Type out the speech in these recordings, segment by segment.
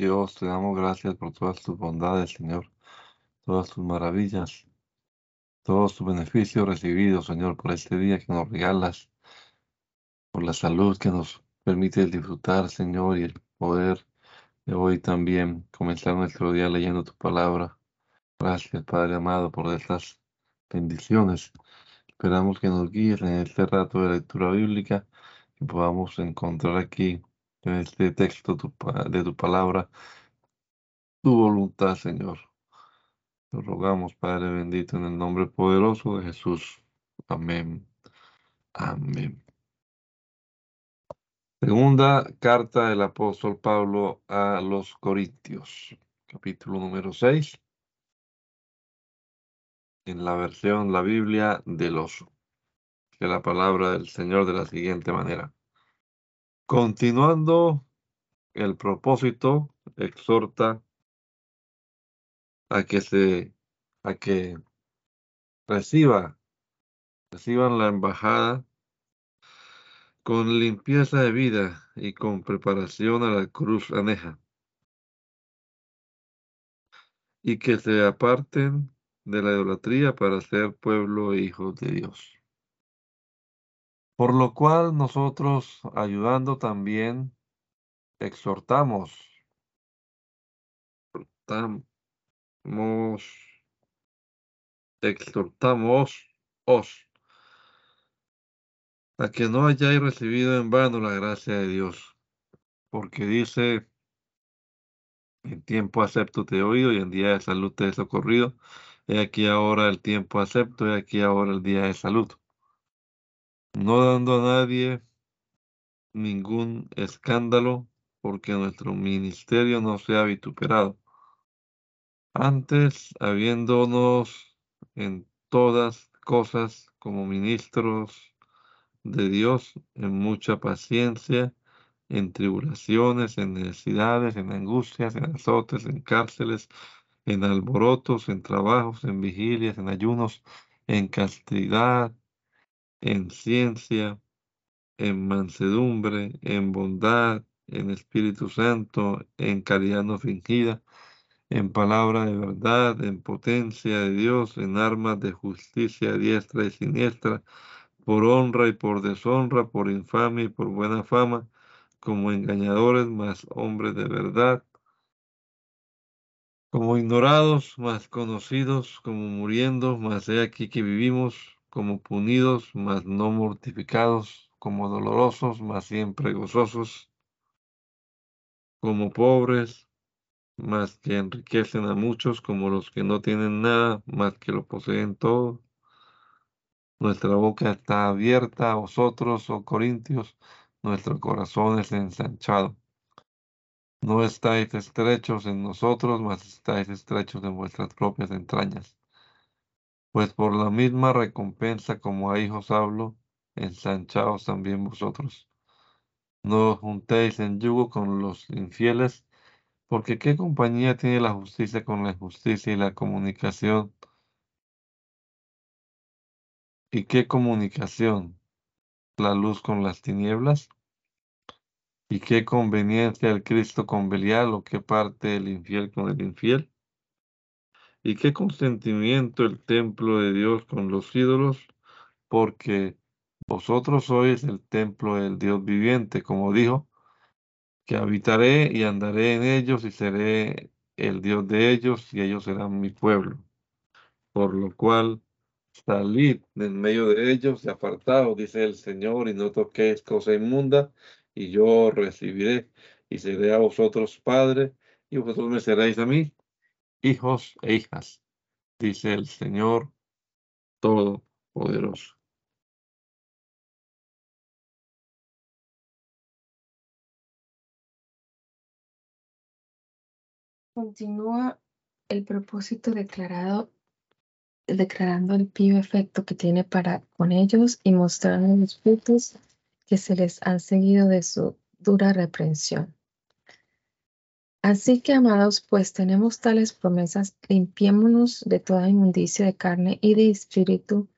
Dios, te damos gracias por todas tus bondades, Señor, todas tus maravillas, todos tus beneficios recibidos, Señor, por este día que nos regalas, por la salud que nos permite disfrutar, Señor, y el poder de hoy también comenzar nuestro día leyendo tu palabra. Gracias, Padre amado, por estas bendiciones. Esperamos que nos guíes en este rato de lectura bíblica, que podamos encontrar aquí en este texto de tu palabra, tu voluntad, Señor. Te rogamos, Padre bendito, en el nombre poderoso de Jesús. Amén. Amén. Segunda carta del apóstol Pablo a los Corintios, capítulo número 6, en la versión La Biblia del oso, que la palabra del Señor de la siguiente manera. Continuando el propósito, exhorta a que se, a que reciba, reciban la embajada con limpieza de vida y con preparación a la cruz aneja, y que se aparten de la idolatría para ser pueblo e hijos de Dios. Por lo cual nosotros, ayudando también, exhortamos, exhortamos, exhortamos. Os. A que no hayáis recibido en vano la gracia de Dios, porque dice, en tiempo acepto te he oído y en día de salud te he socorrido, he aquí ahora el tiempo acepto, he aquí ahora el día de salud no dando a nadie ningún escándalo, porque nuestro ministerio no sea vituperado. Antes, habiéndonos en todas cosas como ministros de Dios, en mucha paciencia, en tribulaciones, en necesidades, en angustias, en azotes, en cárceles, en alborotos, en trabajos, en vigilias, en ayunos, en castidad, en ciencia, en mansedumbre, en bondad, en Espíritu Santo, en caridad no fingida, en palabra de verdad, en potencia de Dios, en armas de justicia diestra y siniestra, por honra y por deshonra, por infamia y por buena fama, como engañadores, más hombres de verdad, como ignorados, más conocidos, como muriendo, más he aquí que vivimos, como punidos, mas no mortificados, como dolorosos, mas siempre gozosos, como pobres, mas que enriquecen a muchos, como los que no tienen nada, mas que lo poseen todo. Nuestra boca está abierta a vosotros, oh Corintios, nuestro corazón es ensanchado. No estáis estrechos en nosotros, mas estáis estrechos en vuestras propias entrañas pues por la misma recompensa como a hijos hablo, ensanchaos también vosotros. No os juntéis en yugo con los infieles, porque qué compañía tiene la justicia con la injusticia y la comunicación. ¿Y qué comunicación? La luz con las tinieblas. ¿Y qué conveniencia el Cristo con Belial o qué parte el infiel con el infiel? ¿Y qué consentimiento el templo de Dios con los ídolos? Porque vosotros sois el templo del Dios viviente, como dijo, que habitaré y andaré en ellos y seré el Dios de ellos y ellos serán mi pueblo. Por lo cual, salid en medio de ellos y apartaos, dice el Señor, y no toquéis cosa inmunda, y yo recibiré y seré a vosotros padre, y vosotros me seréis a mí hijos e hijas, dice el Señor Todopoderoso. Continúa el propósito declarado, declarando el pío efecto que tiene para con ellos y mostrando los frutos que se les han seguido de su dura reprensión. Así que, amados, pues tenemos tales promesas, limpiémonos de toda inmundicia de carne y de espíritu,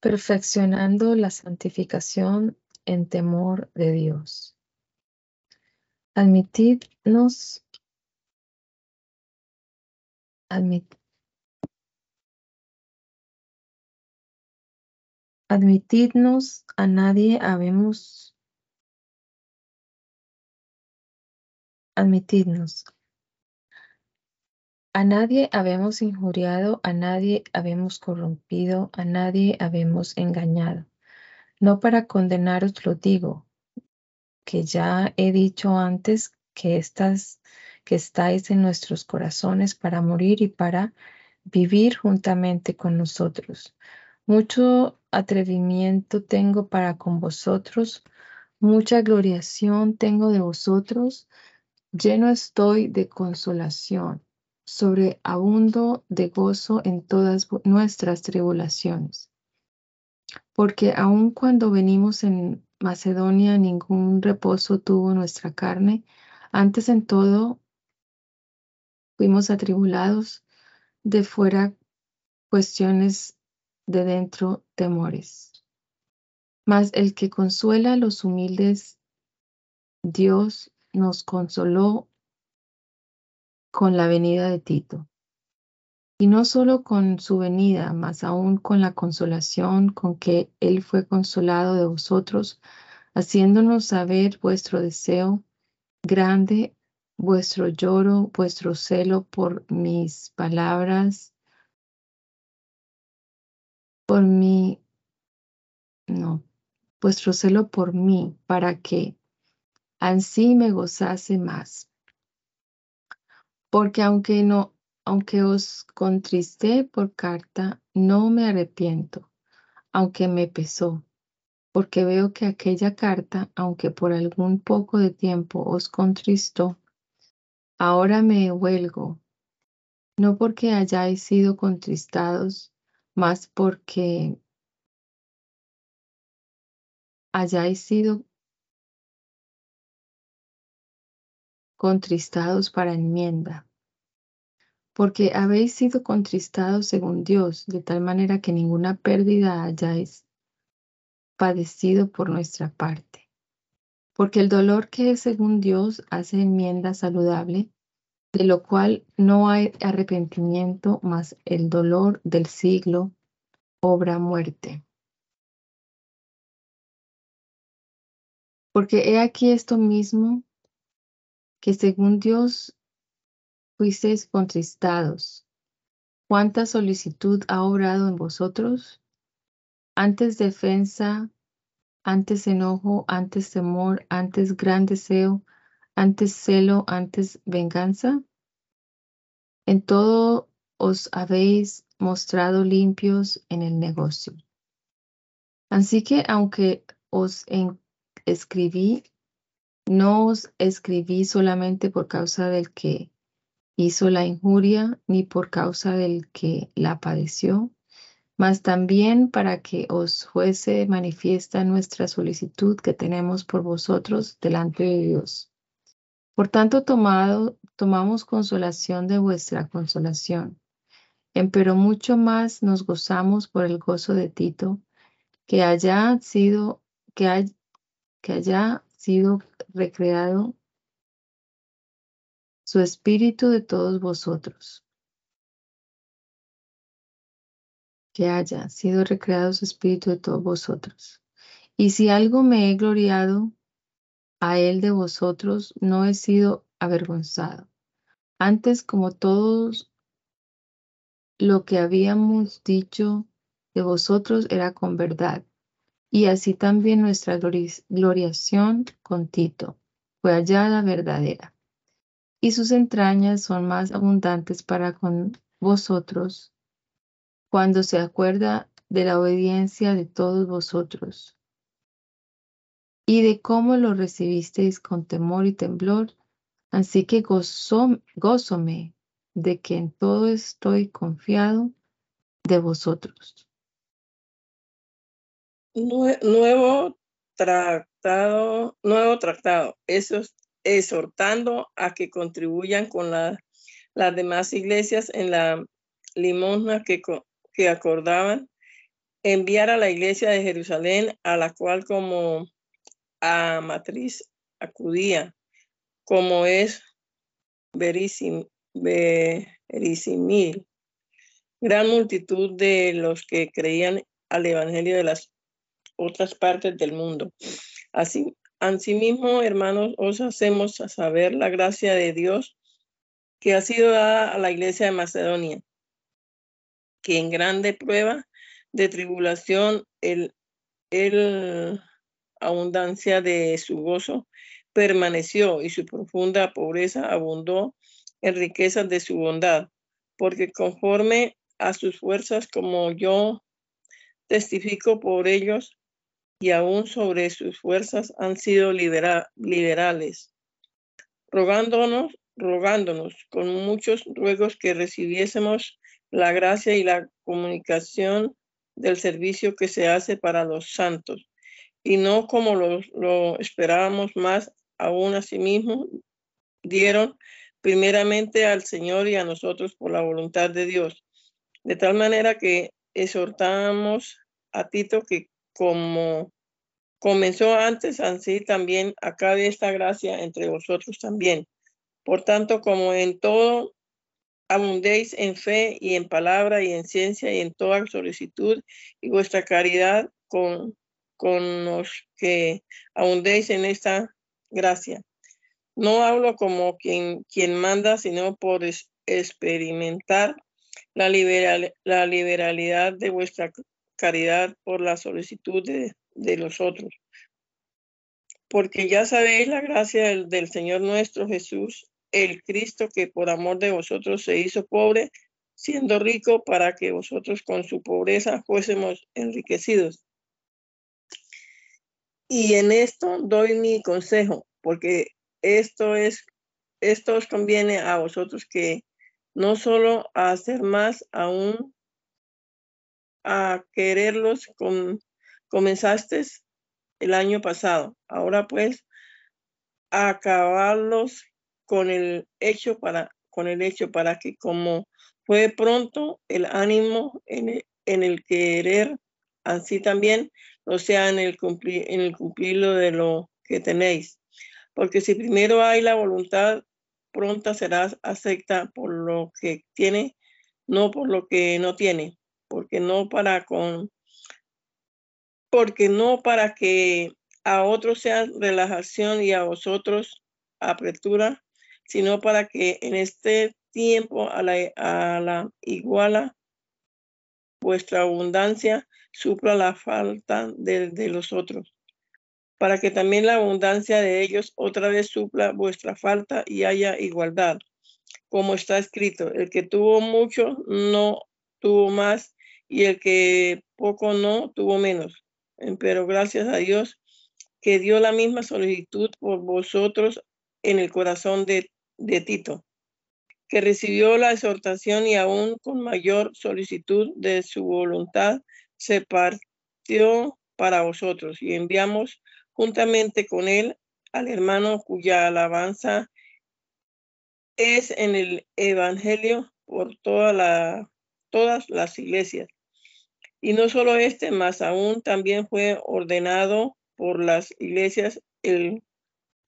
perfeccionando la santificación en temor de Dios. Admitidnos, admitidnos a nadie habemos admitidnos a nadie habemos injuriado, a nadie habemos corrompido, a nadie habemos engañado. No para condenaros lo digo, que ya he dicho antes que estas que estáis en nuestros corazones para morir y para vivir juntamente con nosotros. Mucho atrevimiento tengo para con vosotros, mucha gloriación tengo de vosotros, lleno estoy de consolación sobreabundo de gozo en todas nuestras tribulaciones. Porque aun cuando venimos en Macedonia, ningún reposo tuvo nuestra carne. Antes en todo fuimos atribulados, de fuera cuestiones, de dentro temores. Mas el que consuela a los humildes, Dios nos consoló con la venida de Tito. Y no solo con su venida, mas aún con la consolación con que Él fue consolado de vosotros, haciéndonos saber vuestro deseo grande, vuestro lloro, vuestro celo por mis palabras, por mí, no, vuestro celo por mí, para que así me gozase más. Porque aunque no, aunque os contristé por carta, no me arrepiento, aunque me pesó, porque veo que aquella carta, aunque por algún poco de tiempo os contristó, ahora me huelgo, no porque hayáis sido contristados, más porque hayáis sido contristados para enmienda, porque habéis sido contristados según Dios, de tal manera que ninguna pérdida hayáis padecido por nuestra parte. Porque el dolor que es según Dios hace enmienda saludable, de lo cual no hay arrepentimiento, más el dolor del siglo obra muerte. Porque he aquí esto mismo que según Dios fuisteis contristados. ¿Cuánta solicitud ha obrado en vosotros? Antes defensa, antes enojo, antes temor, antes gran deseo, antes celo, antes venganza. En todo os habéis mostrado limpios en el negocio. Así que aunque os escribí no os escribí solamente por causa del que hizo la injuria, ni por causa del que la padeció, mas también para que os fuese manifiesta nuestra solicitud que tenemos por vosotros delante de Dios. Por tanto, tomado, tomamos consolación de vuestra consolación. Empero mucho más nos gozamos por el gozo de Tito, que haya sido, que, que haya sido recreado su espíritu de todos vosotros. Que haya sido recreado su espíritu de todos vosotros. Y si algo me he gloriado a él de vosotros, no he sido avergonzado. Antes, como todos lo que habíamos dicho de vosotros era con verdad y así también nuestra gloriación con Tito. Fue hallada verdadera, y sus entrañas son más abundantes para con vosotros cuando se acuerda de la obediencia de todos vosotros. Y de cómo lo recibisteis con temor y temblor, así que gozo, gózome de que en todo estoy confiado de vosotros nuevo tratado, nuevo tratado, eso exhortando a que contribuyan con las demás iglesias en la limosna que, que acordaban enviar a la iglesia de Jerusalén, a la cual como a matriz acudía, como es verísimo, gran multitud de los que creían al Evangelio de las otras partes del mundo. Así, asimismo, hermanos, os hacemos saber la gracia de Dios que ha sido dada a la iglesia de Macedonia, que en grande prueba de tribulación, el, el abundancia de su gozo permaneció y su profunda pobreza abundó en riquezas de su bondad, porque conforme a sus fuerzas, como yo testifico por ellos, y aún sobre sus fuerzas han sido liberales, rogándonos, rogándonos con muchos ruegos que recibiésemos la gracia y la comunicación del servicio que se hace para los santos, y no como lo, lo esperábamos más aún asimismo dieron primeramente al Señor y a nosotros por la voluntad de Dios. De tal manera que exhortamos a Tito que como comenzó antes, así también acabe esta gracia entre vosotros también. Por tanto, como en todo abundéis en fe y en palabra y en ciencia y en toda solicitud y vuestra caridad con, con los que abundéis en esta gracia. No hablo como quien, quien manda, sino por experimentar la, la liberalidad de vuestra caridad por la solicitud de, de los otros. Porque ya sabéis la gracia del, Señor nuestro Jesús, el Cristo que por amor de vosotros se hizo pobre, siendo rico para que vosotros con su pobreza fuésemos enriquecidos. Y en esto doy mi consejo, porque esto es, esto os conviene a vosotros que no solo a hacer más aún a quererlos con, comenzaste el año pasado. Ahora pues acabarlos con el hecho para con el hecho para que como fue pronto el ánimo en el, en el querer así también o sea en el cumplir, en el cumplirlo de lo que tenéis. Porque si primero hay la voluntad, pronta serás acepta por lo que tiene, no por lo que no tiene, porque no para con porque no para que a otros sea relajación y a vosotros apertura, sino para que en este tiempo a la, a la iguala vuestra abundancia supla la falta de, los otros, para que también la abundancia de ellos otra vez supla vuestra falta y haya igualdad. Como está escrito, el que tuvo mucho no tuvo más y el que poco no tuvo menos. Pero gracias a Dios que dio la misma solicitud por vosotros en el corazón de, Tito, que recibió la exhortación y aún con mayor solicitud de su voluntad se partió para vosotros y enviamos juntamente con él al hermano cuya alabanza es en el Evangelio por toda la, todas las iglesias. Y no solo este, más aún también fue ordenado por las iglesias el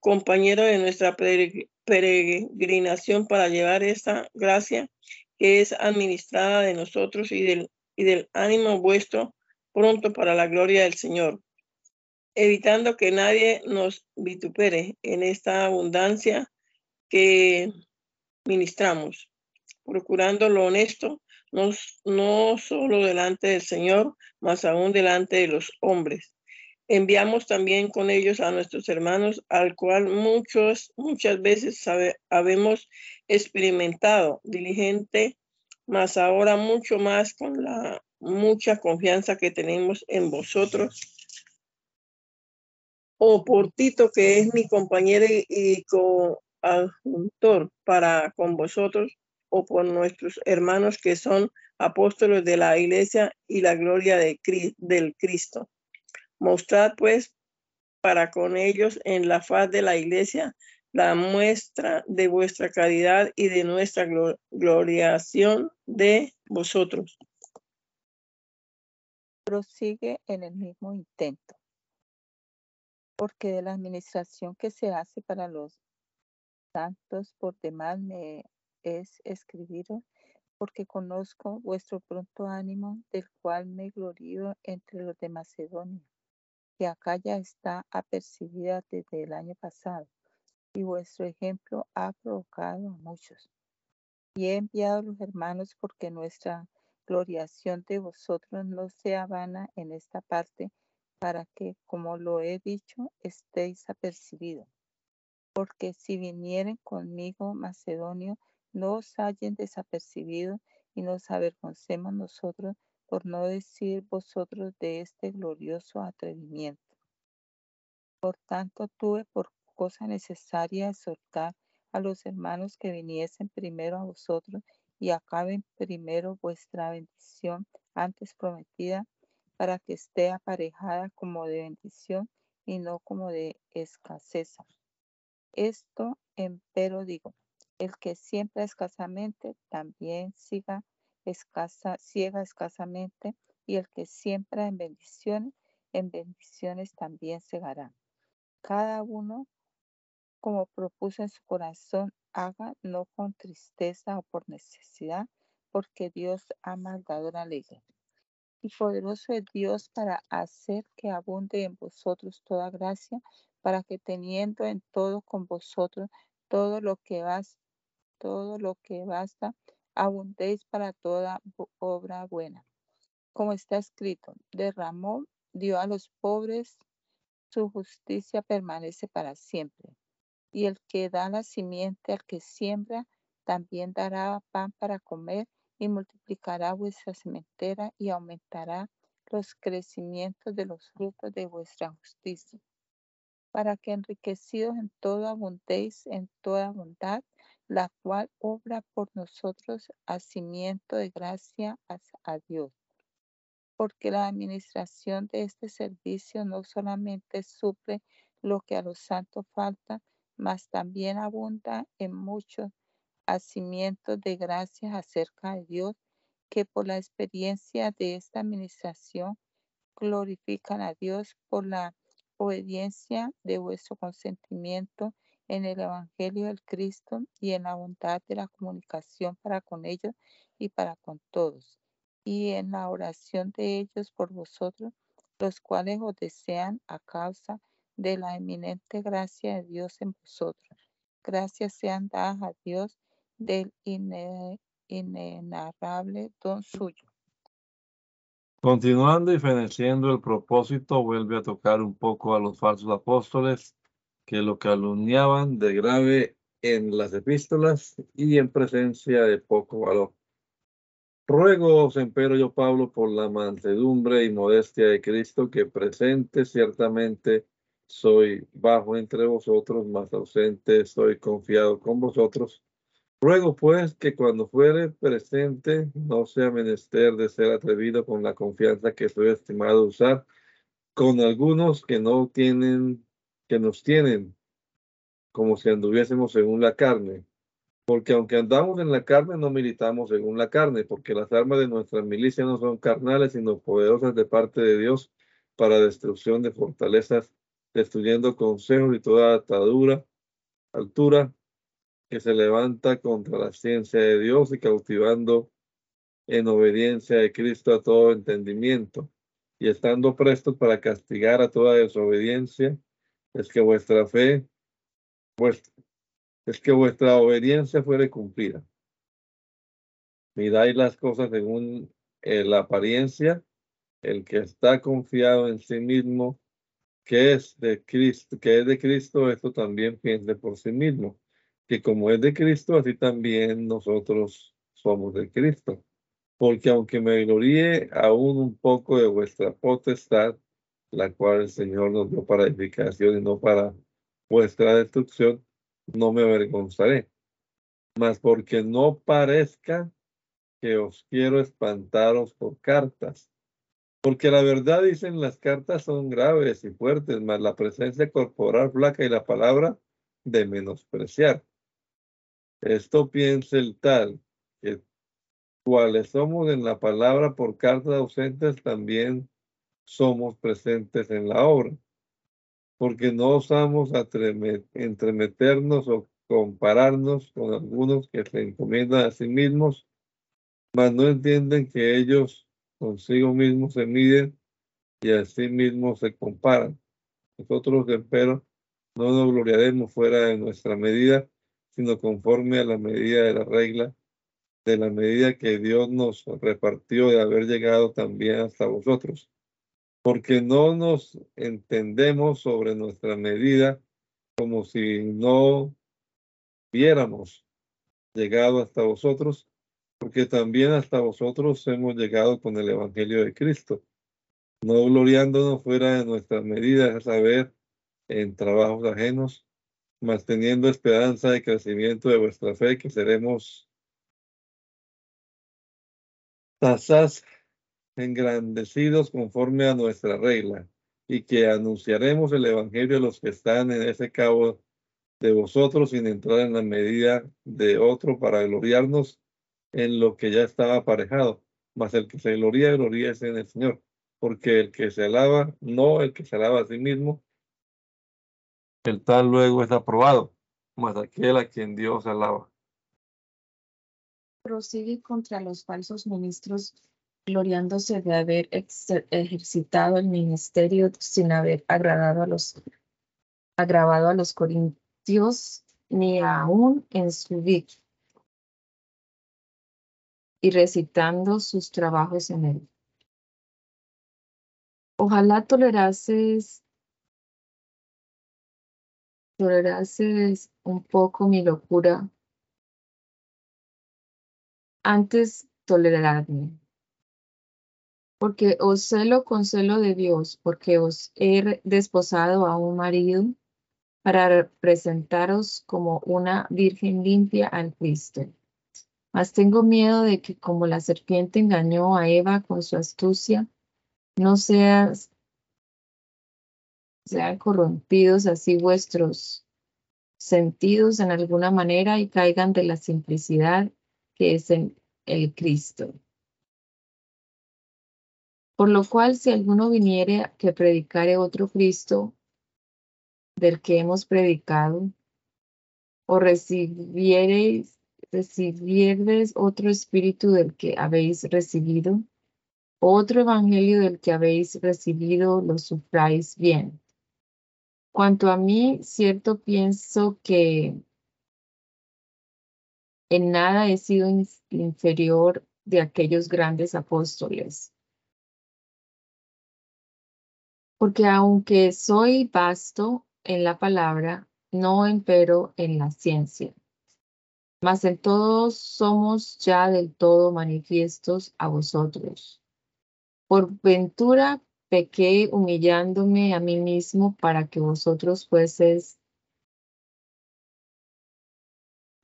compañero de nuestra peregrinación para llevar esta gracia que es administrada de nosotros y del y del ánimo vuestro pronto para la gloria del Señor, evitando que nadie nos vitupere en esta abundancia que ministramos, procurando lo honesto, no, no solo delante del Señor, mas aún delante de los hombres. Enviamos también con ellos a nuestros hermanos, al cual muchos, muchas veces sabe, habemos experimentado diligente más ahora mucho más con la mucha confianza que tenemos en vosotros. O por Tito, que es mi compañero y coadjuntor para con vosotros, o por nuestros hermanos que son apóstoles de la iglesia y la gloria de, del Cristo. Mostrad pues para con ellos en la faz de la iglesia la muestra de vuestra caridad y de nuestra gloriación de vosotros. Prosigue en el mismo intento, porque de la administración que se hace para los santos por demás me es escribido porque conozco vuestro pronto ánimo, del cual me glorío entre los de Macedonia, que acá ya está apercibida desde el año pasado, y vuestro ejemplo ha provocado a muchos. Y he enviado a los hermanos porque nuestra gloriación de vosotros no sea vana en esta parte, para que, como lo he dicho, estéis apercibidos. Porque si vinieren conmigo macedonio, no os hallen desapercibido y nos avergoncemos nosotros por no decir vosotros de este glorioso atrevimiento. Por tanto, tuve por cosa necesaria exhortar a los hermanos que viniesen primero a vosotros y acaben primero vuestra bendición antes prometida, para que esté aparejada como de bendición y no como de escasez. Esto empero digo, el que siembra escasamente también siga escasa, ciega escasamente, y el que siembra en bendiciones, en bendiciones también segará. Cada uno, como propuso en su corazón, haga no con tristeza o por necesidad, porque Dios ama al dador alegre. Y poderoso es Dios para hacer que abunde en vosotros toda gracia, para que teniendo en todo con vosotros todo lo que vas todo lo que basta, abundéis para toda obra buena. Como está escrito, derramó, dio a los pobres, su justicia permanece para siempre. Y el que da la simiente al que siembra, también dará pan para comer y multiplicará vuestra sementera y aumentará los crecimientos de los frutos de vuestra justicia, para que enriquecidos en todo abundéis en toda bondad, la cual obra por nosotros hacimiento de gracia a Dios. Porque la administración de este servicio no solamente suple lo que a los santos falta, mas también abunda en muchos hacimientos de gracias acerca de Dios, que por la experiencia de esta administración glorifican a Dios por la obediencia de vuestro consentimiento en el Evangelio del Cristo y en la bondad de la comunicación para con ellos y para con todos, y en la oración de ellos por vosotros, los cuales os desean a causa de la eminente gracia de Dios en vosotros. Gracias sean dadas a Dios del inenarrable don suyo. Continuando y feneciendo el propósito, vuelve a tocar un poco a los falsos apóstoles que lo calumniaban de grave en las epístolas y en presencia de poco valor. Ruego, empero yo, Pablo, por la mansedumbre y modestia de Cristo, que presente ciertamente soy bajo entre vosotros, más ausente estoy confiado con vosotros. Ruego, pues, que cuando fuere presente no sea menester de ser atrevido con la confianza que estoy estimado usar con algunos que no tienen que nos tienen como si anduviésemos según la carne. Porque aunque andamos en la carne, no militamos según la carne, porque las armas de nuestra milicia no son carnales, sino poderosas de parte de Dios para destrucción de fortalezas, destruyendo consejos y toda atadura, altura que se levanta contra la ciencia de Dios y cautivando en obediencia de Cristo a todo entendimiento, y estando prestos para castigar a toda desobediencia es que vuestra fe, es que vuestra obediencia fuere cumplida. Miráis las cosas según eh, la apariencia, el que está confiado en sí mismo, que es de Cristo, que es de Cristo, esto también piense por sí mismo, que como es de Cristo, así también nosotros somos de Cristo. Porque aunque me gloríe aún un poco de vuestra potestad, la cual el Señor nos dio para edificación y no para vuestra destrucción, no me avergonzaré. Mas porque no parezca que os quiero espantaros por cartas. Porque la verdad, dicen, las cartas son graves y fuertes, mas la presencia corporal flaca y la palabra de menospreciar. Esto piensa el tal, que cuales somos en la palabra por cartas ausentes, también somos presentes en la obra, porque no osamos entremeternos o compararnos con algunos que se encomiendan a sí mismos mas no entienden que ellos consigo mismos se miden y a sí mismos se comparan. Nosotros, empero, no nos gloriaremos fuera de nuestra medida, sino conforme a la medida de la regla, de la medida que Dios nos repartió de haber llegado también hasta vosotros. Porque no nos entendemos sobre nuestra medida como si no viéramos llegado hasta vosotros, porque también hasta vosotros hemos llegado con el Evangelio de Cristo, no gloriándonos fuera de nuestras medidas, a saber, en trabajos ajenos, mas teniendo esperanza de crecimiento de vuestra fe, que seremos tasas engrandecidos conforme a nuestra regla, y que anunciaremos el Evangelio a los que están en ese cabo de vosotros sin entrar en la medida de otro para gloriarnos en lo que ya estaba aparejado. Mas el que se gloria, gloria es en el Señor. Porque el que se alaba, no el que se alaba a sí mismo, el tal luego es aprobado, mas aquel a quien Dios alaba. Prosigue contra los falsos ministros, gloriándose de haber ejercitado el ministerio sin haber agradado a los, agravado a los corintios, ni aún en su vida y recitando sus trabajos en él. Ojalá tolerases, tolerases un poco mi locura antes tolerarme. Porque os celo con celo de Dios, porque os he desposado a un marido para presentaros como una virgen limpia al Cristo. Mas tengo miedo de que como la serpiente engañó a Eva con su astucia, no seas, sean corrompidos así vuestros sentidos en alguna manera y caigan de la simplicidad que es en el Cristo. Por lo cual, si alguno viniere que predicare otro Cristo del que hemos predicado, o recibiereis recibirdes otro espíritu del que habéis recibido, otro evangelio del que habéis recibido, lo sufráis bien. Cuanto a mí, cierto pienso que en nada he sido inferior de aquellos grandes apóstoles. Porque aunque soy vasto en la palabra, no empero en la ciencia mas en todos somos ya del todo manifiestos a vosotros. Por ventura pequé humillándome a mí mismo para que vosotros fueseis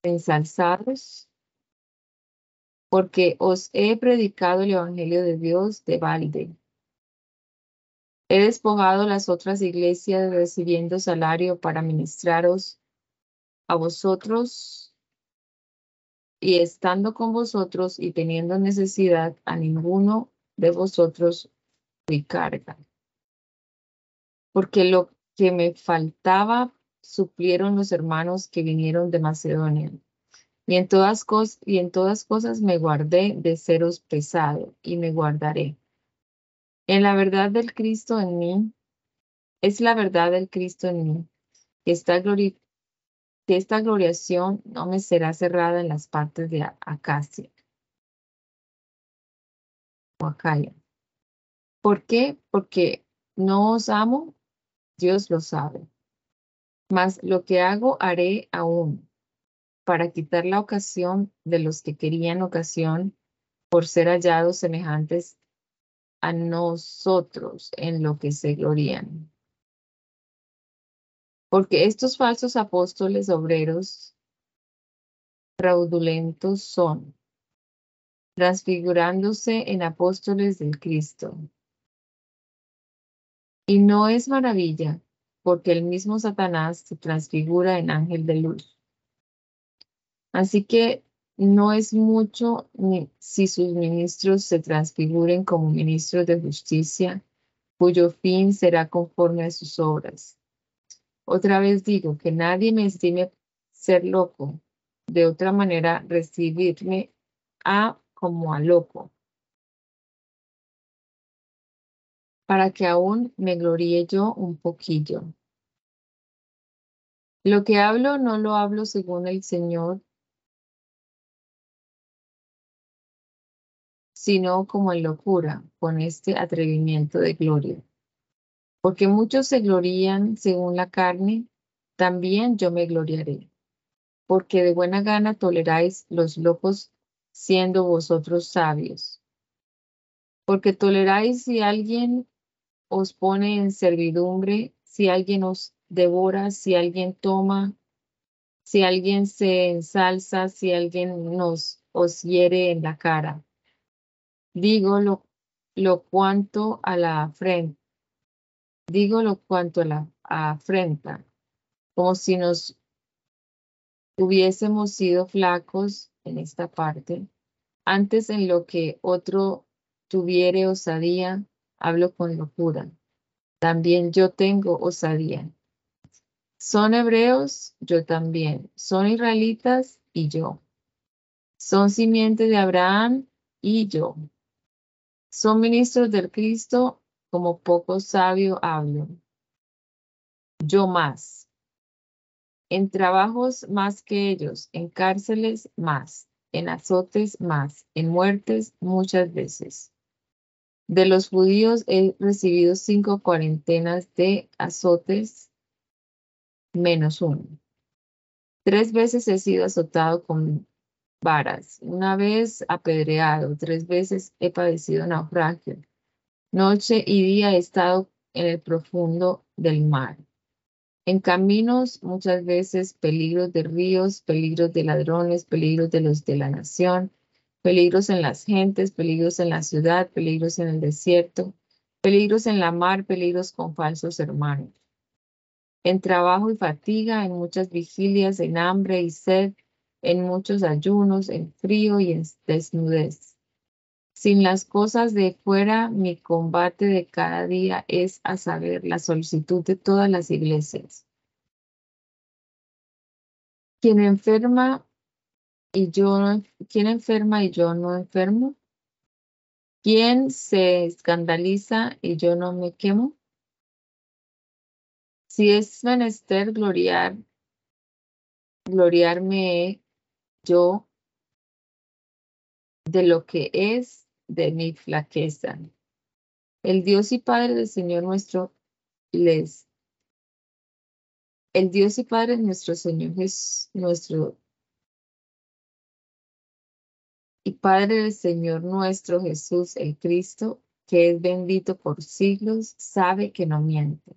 ensalzados, porque os he predicado el Evangelio de Dios de balde. He despojado las otras iglesias recibiendo salario para ministraros a vosotros y estando con vosotros y teniendo necesidad, a ninguno de vosotros fui carga. Porque lo que me faltaba suplieron los hermanos que vinieron de Macedonia. Y en todas, y en todas cosas me guardé de seros pesado y me guardaré. En la verdad del Cristo en mí, es la verdad del Cristo en mí, que está glorificado que esta gloriación no me será cerrada en las partes de Acacia o Acaya. ¿Por qué? Porque no os amo, Dios lo sabe. Mas lo que hago haré aún para quitar la ocasión de los que querían ocasión por ser hallados semejantes a nosotros en lo que se glorían. Porque estos falsos apóstoles obreros fraudulentos son, transfigurándose en apóstoles del Cristo. Y no es maravilla, porque el mismo Satanás se transfigura en ángel de luz. Así que no es mucho si sus ministros se transfiguren como ministros de justicia, cuyo fin será conforme a sus obras otra vez digo que nadie me estime ser loco. De otra manera, recibirme a como a loco, para que aún me gloríe yo un poquillo. Lo que hablo no lo hablo según el Señor, sino como en locura, con este atrevimiento de gloria. Porque muchos se glorían según la carne, también yo me gloriaré. Porque de buena gana toleráis los locos, siendo vosotros sabios. Porque toleráis si alguien os pone en servidumbre, si alguien os devora, si alguien toma, si alguien se ensalza, si alguien nos os hiere en la cara Digo lo, lo cuanto a la afrenta. Digo lo cuanto a la afrenta, como si nos hubiésemos sido flacos en esta parte. Antes en lo que otro tuviere osadía, hablo con locura. También yo tengo osadía. Son hebreos, yo también. Son israelitas y yo. Son simientes de Abraham y yo. Son ministros del Cristo, como poco sabio hablo. Yo más. En trabajos más que ellos, en cárceles más, en azotes más, en muertes muchas veces. De los judíos he recibido cinco cuarentenas de azotes menos uno. Tres veces he sido azotado con varas, una vez apedreado, tres veces he padecido naufragio. Noche y día he estado en el profundo del mar. En caminos, muchas veces peligros de ríos, peligros de ladrones, peligros de los de la nación, peligros en las gentes, peligros en la ciudad, peligros en el desierto, peligros en la mar, peligros con falsos hermanos. En trabajo y fatiga, en muchas vigilias, en hambre y sed, en muchos ayunos, en frío y en desnudez. Sin las cosas de fuera, mi combate de cada día es a saber la solicitud de todas las iglesias. Quien enferma y yo no, ¿quién enferma y yo no enfermo? ¿Quién se escandaliza y yo no me quemo? Si es menester gloriar, gloriarme yo de lo que es de mi flaqueza. El Dios y Padre del Señor nuestro les el Dios y Padre nuestro Señor es nuestro y Padre del Señor nuestro Jesús el Cristo, que es bendito por siglos, sabe que no miente.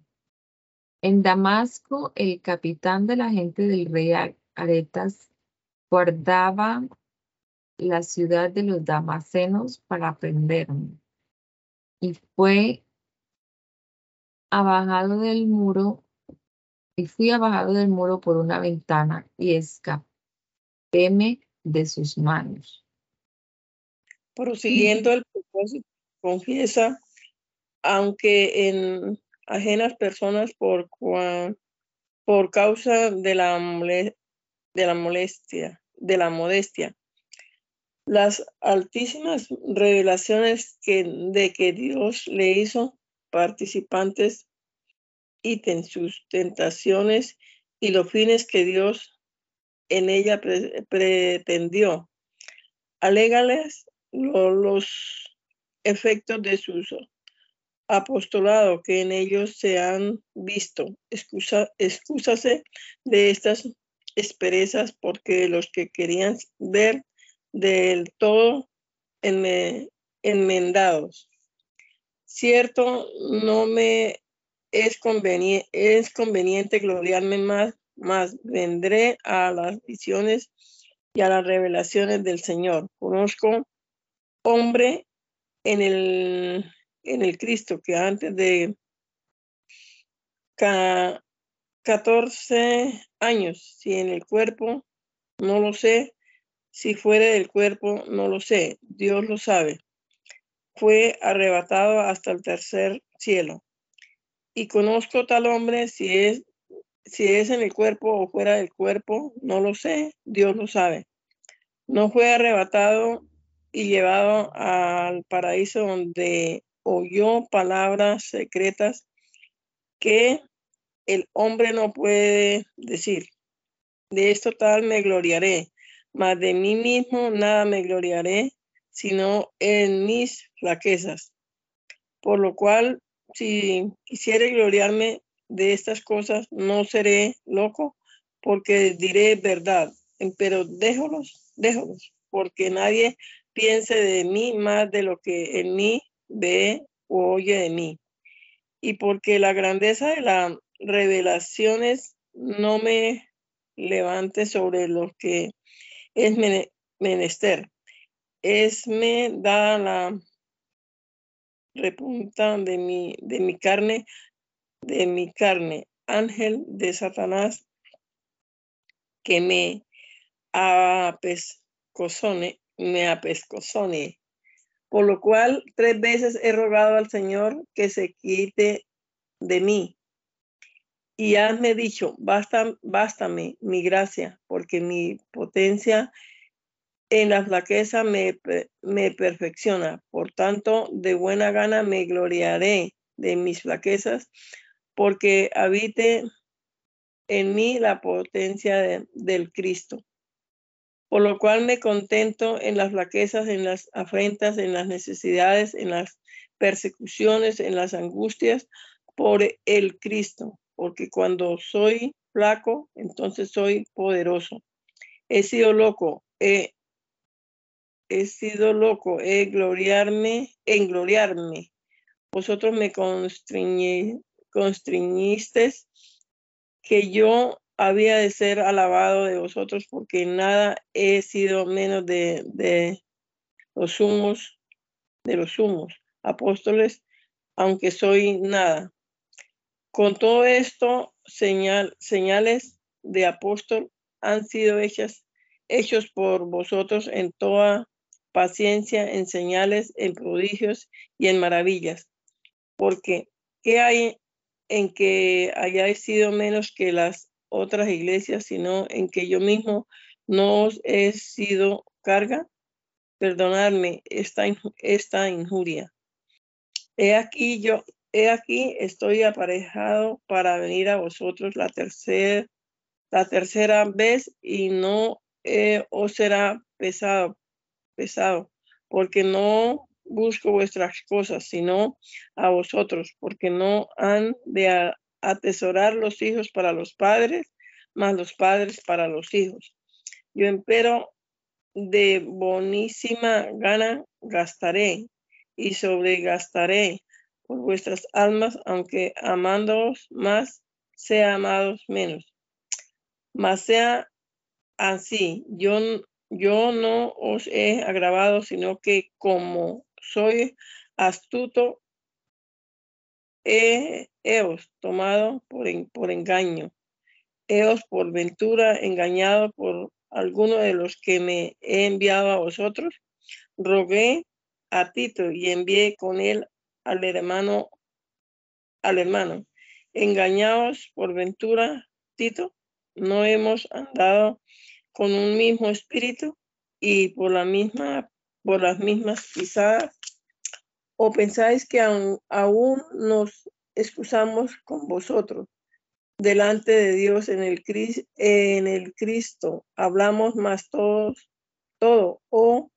En Damasco, el capitán de la gente del rey Aretas guardaba la ciudad de los damasenos para aprenderme. Y fue abajado del muro, y fui abajado del muro por una ventana y escapéme de sus manos. Prosiguiendo el propósito, confiesa, aunque en ajenas personas por, por causa de la, de la molestia, de la modestia. Las altísimas revelaciones que, de que Dios le hizo participantes y sus tentaciones y los fines que Dios en ella pretendió. Alégales los efectos de su apostolado que en ellos se han visto. Excusa, excúsase de estas esperezas porque los que querían ver del todo enmendados. Cierto, no me es conveniente, es conveniente gloriarme más, más vendré a las visiones y a las revelaciones del Señor. Conozco hombre en el, en el Cristo que antes de 14 años, si en el cuerpo, no lo sé, si fuera del cuerpo, no lo sé, Dios lo sabe. Fue arrebatado hasta el tercer cielo. Y conozco tal hombre, si es, si es en el cuerpo o fuera del cuerpo, no lo sé, Dios lo sabe. No fue arrebatado y llevado al paraíso donde oyó palabras secretas que el hombre no puede decir. De esto tal me gloriaré, mas de mí mismo nada me gloriaré, sino en mis flaquezas. Por lo cual, si quisiere gloriarme de estas cosas, no seré loco, porque diré verdad, pero déjolos, déjolos, porque nadie piense de mí más de lo que en mí ve o oye de mí. Y porque la grandeza de las revelaciones no me levante sobre lo que es menester. Es me da la repunta de mi, de mi carne, de mi carne, ángel de Satanás, que me apescosone, me apescosone. Por lo cual tres veces he rogado al Señor que se quite de mí. Y hazme dicho, basta, bástame mi gracia, porque mi potencia en la flaqueza me, me perfecciona. Por tanto, de buena gana me gloriaré de mis flaquezas, porque habite en mí la potencia del Cristo. Por lo cual me contento en las flaquezas, en las afrentas, en las necesidades, en las persecuciones, en las angustias, por el Cristo porque cuando soy flaco, entonces soy poderoso. He sido loco, he, he sido loco, he gloriarme, en gloriarme. Vosotros me constriñisteis que yo había de ser alabado de vosotros porque nada he sido menos de, de los sumos, de los sumos apóstoles, aunque soy nada. Con todo esto, señales de apóstol han sido hechas, hechos por vosotros en toda paciencia, en señales, en prodigios y en maravillas. Porque, ¿qué hay en que hayáis sido menos que las otras iglesias, sino en que yo mismo no os he sido carga? Perdonadme esta, esta injuria. He aquí yo, He aquí, estoy aparejado para venir a vosotros la, tercera la tercera vez y no eh, os será pesado, pesado, porque no busco vuestras cosas, sino a vosotros, porque no han de atesorar los hijos para los padres, más los padres para los hijos. Yo empero de bonísima gana gastaré y sobregastaré por vuestras almas, aunque amándoos más, sea amados menos. Mas sea así, yo, yo no os he agravado, sino que como soy astuto, he, os tomado por, por engaño, heos por ventura engañado por alguno de los que me he enviado a vosotros. Rogué a Tito y envié con él al hermano, al hermano. Engañados por ventura, Tito, no hemos andado con un mismo espíritu y por la misma, por las mismas pisadas. ¿O pensáis que aún, aún nos excusamos con vosotros delante de Dios en el, en el Cristo? Hablamos más todos, todo, o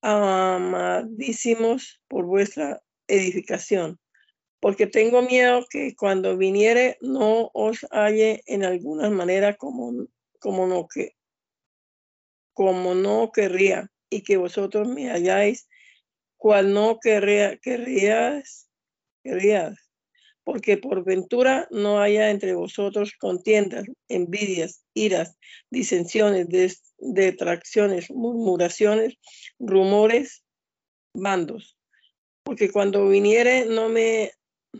amadísimos por vuestra edificación, porque tengo miedo que cuando viniere no os halle en alguna manera como, como no que como no querría y que vosotros me halláis cual no querría, querrías, querrías, porque por ventura no haya entre vosotros contiendas, envidias, iras, disensiones, detracciones, murmuraciones, rumores, bandos porque cuando viniere no me,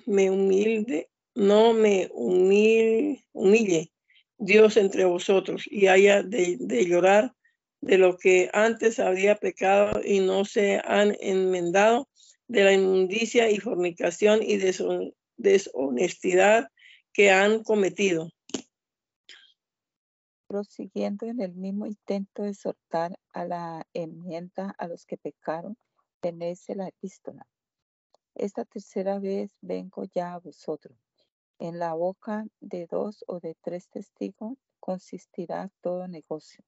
humilde, no me humille Dios entre vosotros y haya de, llorar de lo que antes había pecado y no se han enmendado de la inmundicia y fornicación y deshonestidad que han cometido. prosiguiendo en el mismo intento de exhortar a la enmienda a los que pecaron, tenéis la epístola. Esta tercera vez vengo ya a vosotros. En la boca de dos o de tres testigos consistirá todo negocio.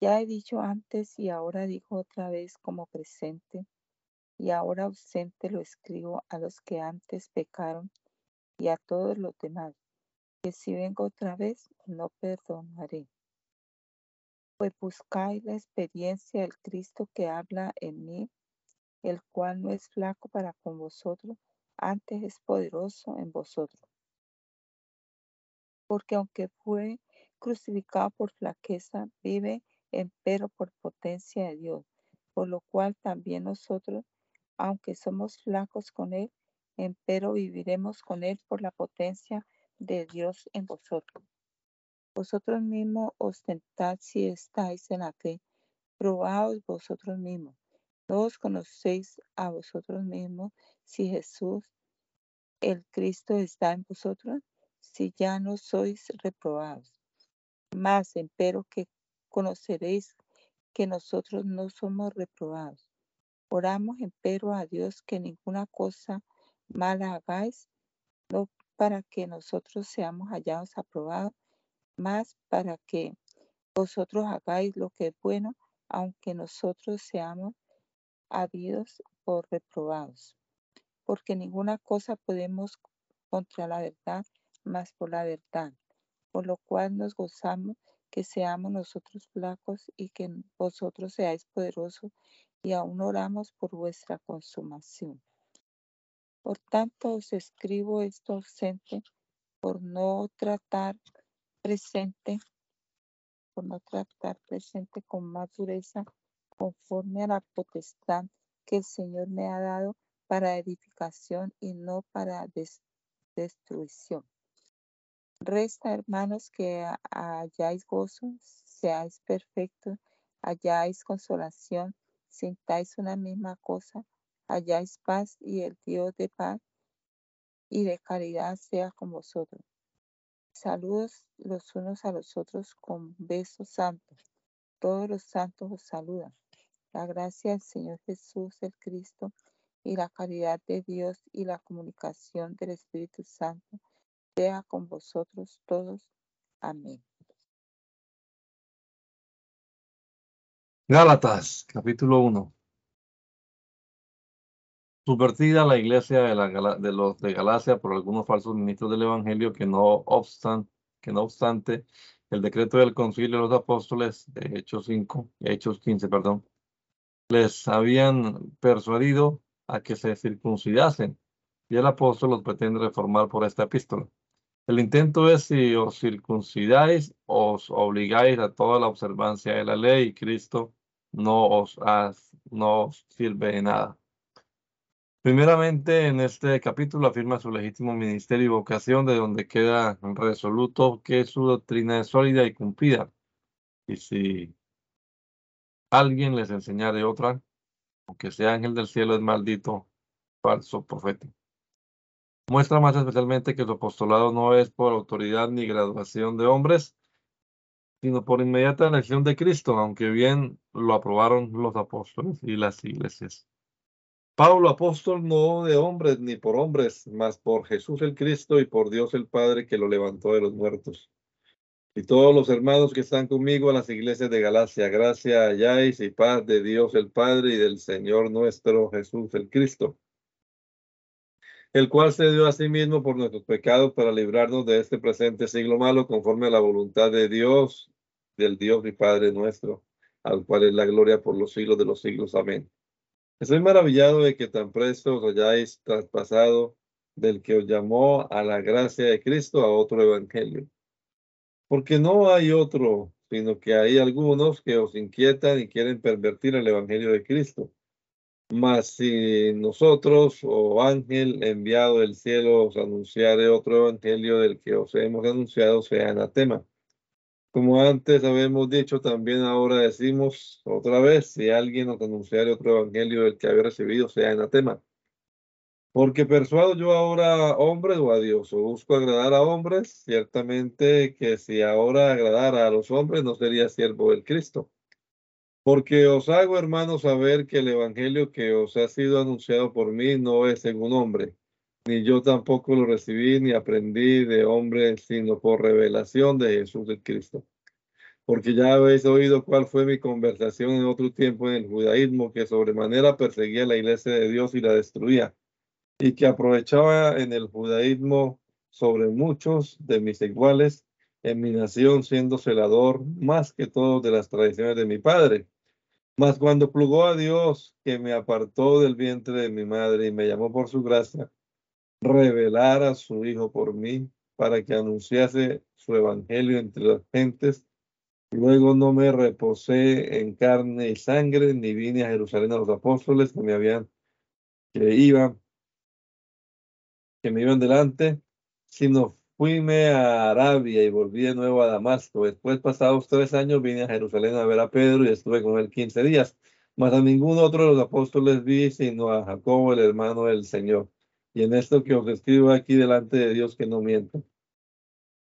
Ya he dicho antes y ahora digo otra vez como presente, y ahora ausente lo escribo a los que antes pecaron y a todos los demás, que si vengo otra vez no perdonaré. Pues buscáis la experiencia del Cristo que habla en mí, el cual no es flaco para con vosotros, antes es poderoso en vosotros. Porque aunque fue crucificado por flaqueza, vive empero por potencia de Dios, por lo cual también nosotros, aunque somos flacos con Él, empero viviremos con Él por la potencia de Dios en vosotros. Vosotros mismos ostentad si estáis en la fe, probaos vosotros mismos. No os conocéis a vosotros mismos si Jesús, el Cristo, está en vosotros, si ya no sois reprobados. Más, empero que conoceréis que nosotros no somos reprobados. Oramos empero a Dios que ninguna cosa mala hagáis, no para que nosotros seamos hallados aprobados, más para que vosotros hagáis lo que es bueno, aunque nosotros seamos habidos por reprobados. Porque ninguna cosa podemos contra la verdad, más por la verdad, por lo cual nos gozamos que seamos nosotros flacos y que vosotros seáis poderosos y aún oramos por vuestra consumación. Por tanto, os escribo esto ausente por no tratar presente, por no tratar presente con más dureza conforme a la potestad que el Señor me ha dado para edificación y no para destrucción. Resta, hermanos, que hayáis gozo, seáis perfectos, hayáis consolación, sintáis una misma cosa, hayáis paz y el Dios de paz y de caridad sea con vosotros. Saludos los unos a los otros con besos santos. Todos los santos os saludan. La gracia del Señor Jesús, el Cristo, y la caridad de Dios y la comunicación del Espíritu Santo sea con vosotros todos. Amén. Gálatas, capítulo 1. Subvertida la iglesia de, los de Galacia por algunos falsos ministros del Evangelio que no, obstan, que no obstante el decreto del concilio de los apóstoles de Hechos 5, Hechos 15, perdón, les habían persuadido a que se circuncidasen y el apóstol los pretende reformar por esta epístola. El intento es si os circuncidáis, os obligáis a toda la observancia de la ley y Cristo no os, no sirve de nada. Primeramente, en este capítulo afirma su legítimo ministerio y vocación, de donde queda resoluto que su doctrina es sólida y cumplida. Y si alguien les enseñare otra, aunque sea ángel del cielo, es maldito, falso profeta. Muestra más especialmente que su apostolado no es por autoridad ni graduación de hombres, sino por inmediata elección de Cristo, aunque bien lo aprobaron los apóstoles y las iglesias. Pablo, apóstol no de hombres ni por hombres, mas por Jesús el Cristo y por Dios el Padre que lo levantó de los muertos. Y todos los hermanos que están conmigo en las iglesias de Galacia, gracia halláis y paz de Dios el Padre y del Señor nuestro Jesús el Cristo el cual se dio a sí mismo por nuestros pecados para librarnos de este presente siglo malo, conforme a la voluntad de Dios, del Dios y Padre nuestro, al cual es la gloria por los siglos de los siglos. Amén. Estoy maravillado de que tan presto os hayáis traspasado del que os llamó a la gracia de Cristo a otro evangelio. Porque no hay otro, sino que hay algunos que os inquietan y quieren pervertir el evangelio de Cristo. Mas si nosotros, o oh ángel enviado del cielo, os anunciare otro evangelio del que os hemos anunciado, sea anatema. Como antes habíamos dicho, también ahora decimos otra vez, si alguien nos anunciare otro evangelio del que había recibido, sea anatema. Porque persuado yo ahora a hombres o a Dios, o busco agradar a hombres, ciertamente que si ahora agradara a los hombres no sería siervo del Cristo. Porque os hago, hermanos, saber que el evangelio que os ha sido anunciado por mí no es un hombre, ni yo tampoco lo recibí ni aprendí de hombre, sino por revelación de Jesús el Cristo. Porque ya habéis oído cuál fue mi conversación en otro tiempo en el judaísmo, que sobremanera perseguía la iglesia de Dios y la destruía, y que aprovechaba en el judaísmo sobre muchos de mis iguales en mi nación, siendo celador más que todos de las tradiciones de mi padre. Mas cuando plugó a Dios, que me apartó del vientre de mi madre y me llamó por su gracia, revelar a su Hijo por mí, para que anunciase su evangelio entre las gentes. Luego no me reposé en carne y sangre, ni vine a Jerusalén a los apóstoles que me habían, que iban, que me iban delante, sino fuime a Arabia y volví de nuevo a Damasco. Después, pasados tres años, vine a Jerusalén a ver a Pedro y estuve con él quince días. Mas a ningún otro de los apóstoles vi, sino a Jacobo, el hermano del Señor y en esto que os escribo aquí delante de Dios que no miento.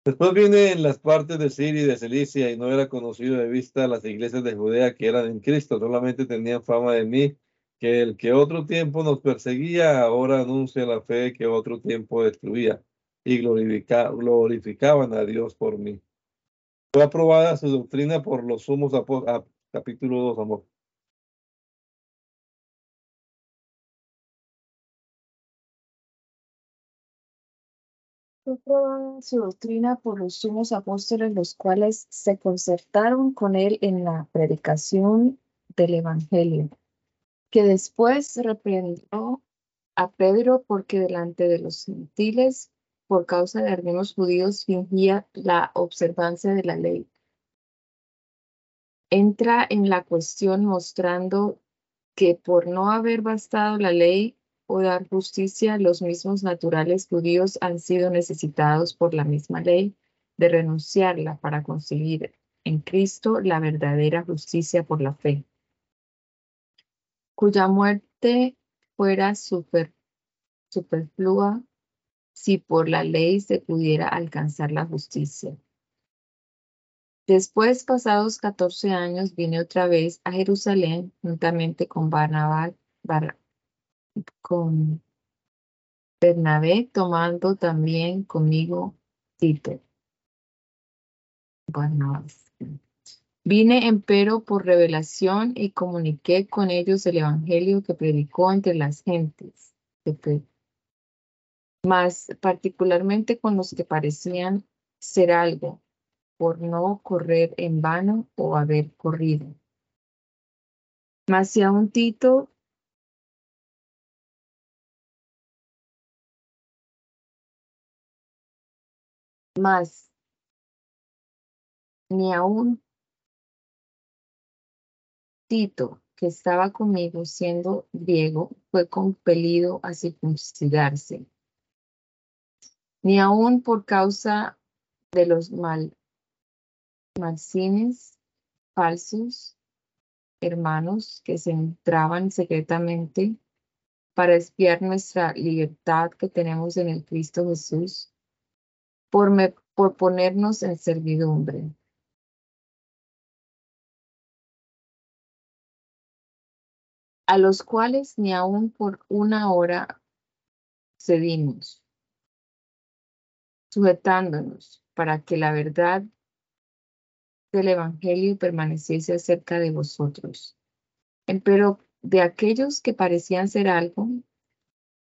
Después vine en las partes de Siria y de Cilicia y no era conocido de vista las iglesias de Judea que eran en Cristo, solamente tenían fama de mí, que el que otro tiempo nos perseguía ahora anuncia la fe que otro tiempo destruía y glorificaban a Dios por mí. Fue aprobada su doctrina por los sumos apóstoles. Capítulo 2, amor. Fue probada su doctrina por los sumos apóstoles, los cuales se concertaron con él en la predicación del Evangelio, que después reprendió a Pedro porque delante de los gentiles, por causa de algunos judíos, fingía la observancia de la ley. Entra en la cuestión mostrando que por no haber bastado la ley, o dar justicia, los mismos naturales judíos han sido necesitados por la misma ley de renunciarla para conseguir en Cristo la verdadera justicia por la fe, cuya muerte fuera super, superflua si por la ley se pudiera alcanzar la justicia. Después, pasados 14 años, vine otra vez a Jerusalén juntamente con Barnabas, con Bernabé, tomando también conmigo Tito. Vine empero por revelación y comuniqué con ellos el evangelio que predicó entre las gentes, más particularmente con los que parecían ser algo, por no correr en vano o haber corrido. Mas si un Tito Mas ni aún Tito, que estaba conmigo siendo griego, fue compelido a circuncidarse. Ni aún por causa de los mal, malcines falsos hermanos que se entraban secretamente para espiar nuestra libertad que tenemos en el Cristo Jesús por, por ponernos en servidumbre. A los cuales ni aún por una hora cedimos, sujetándonos para que la verdad del Evangelio permaneciese cerca de vosotros. Pero de aquellos que parecían ser algo,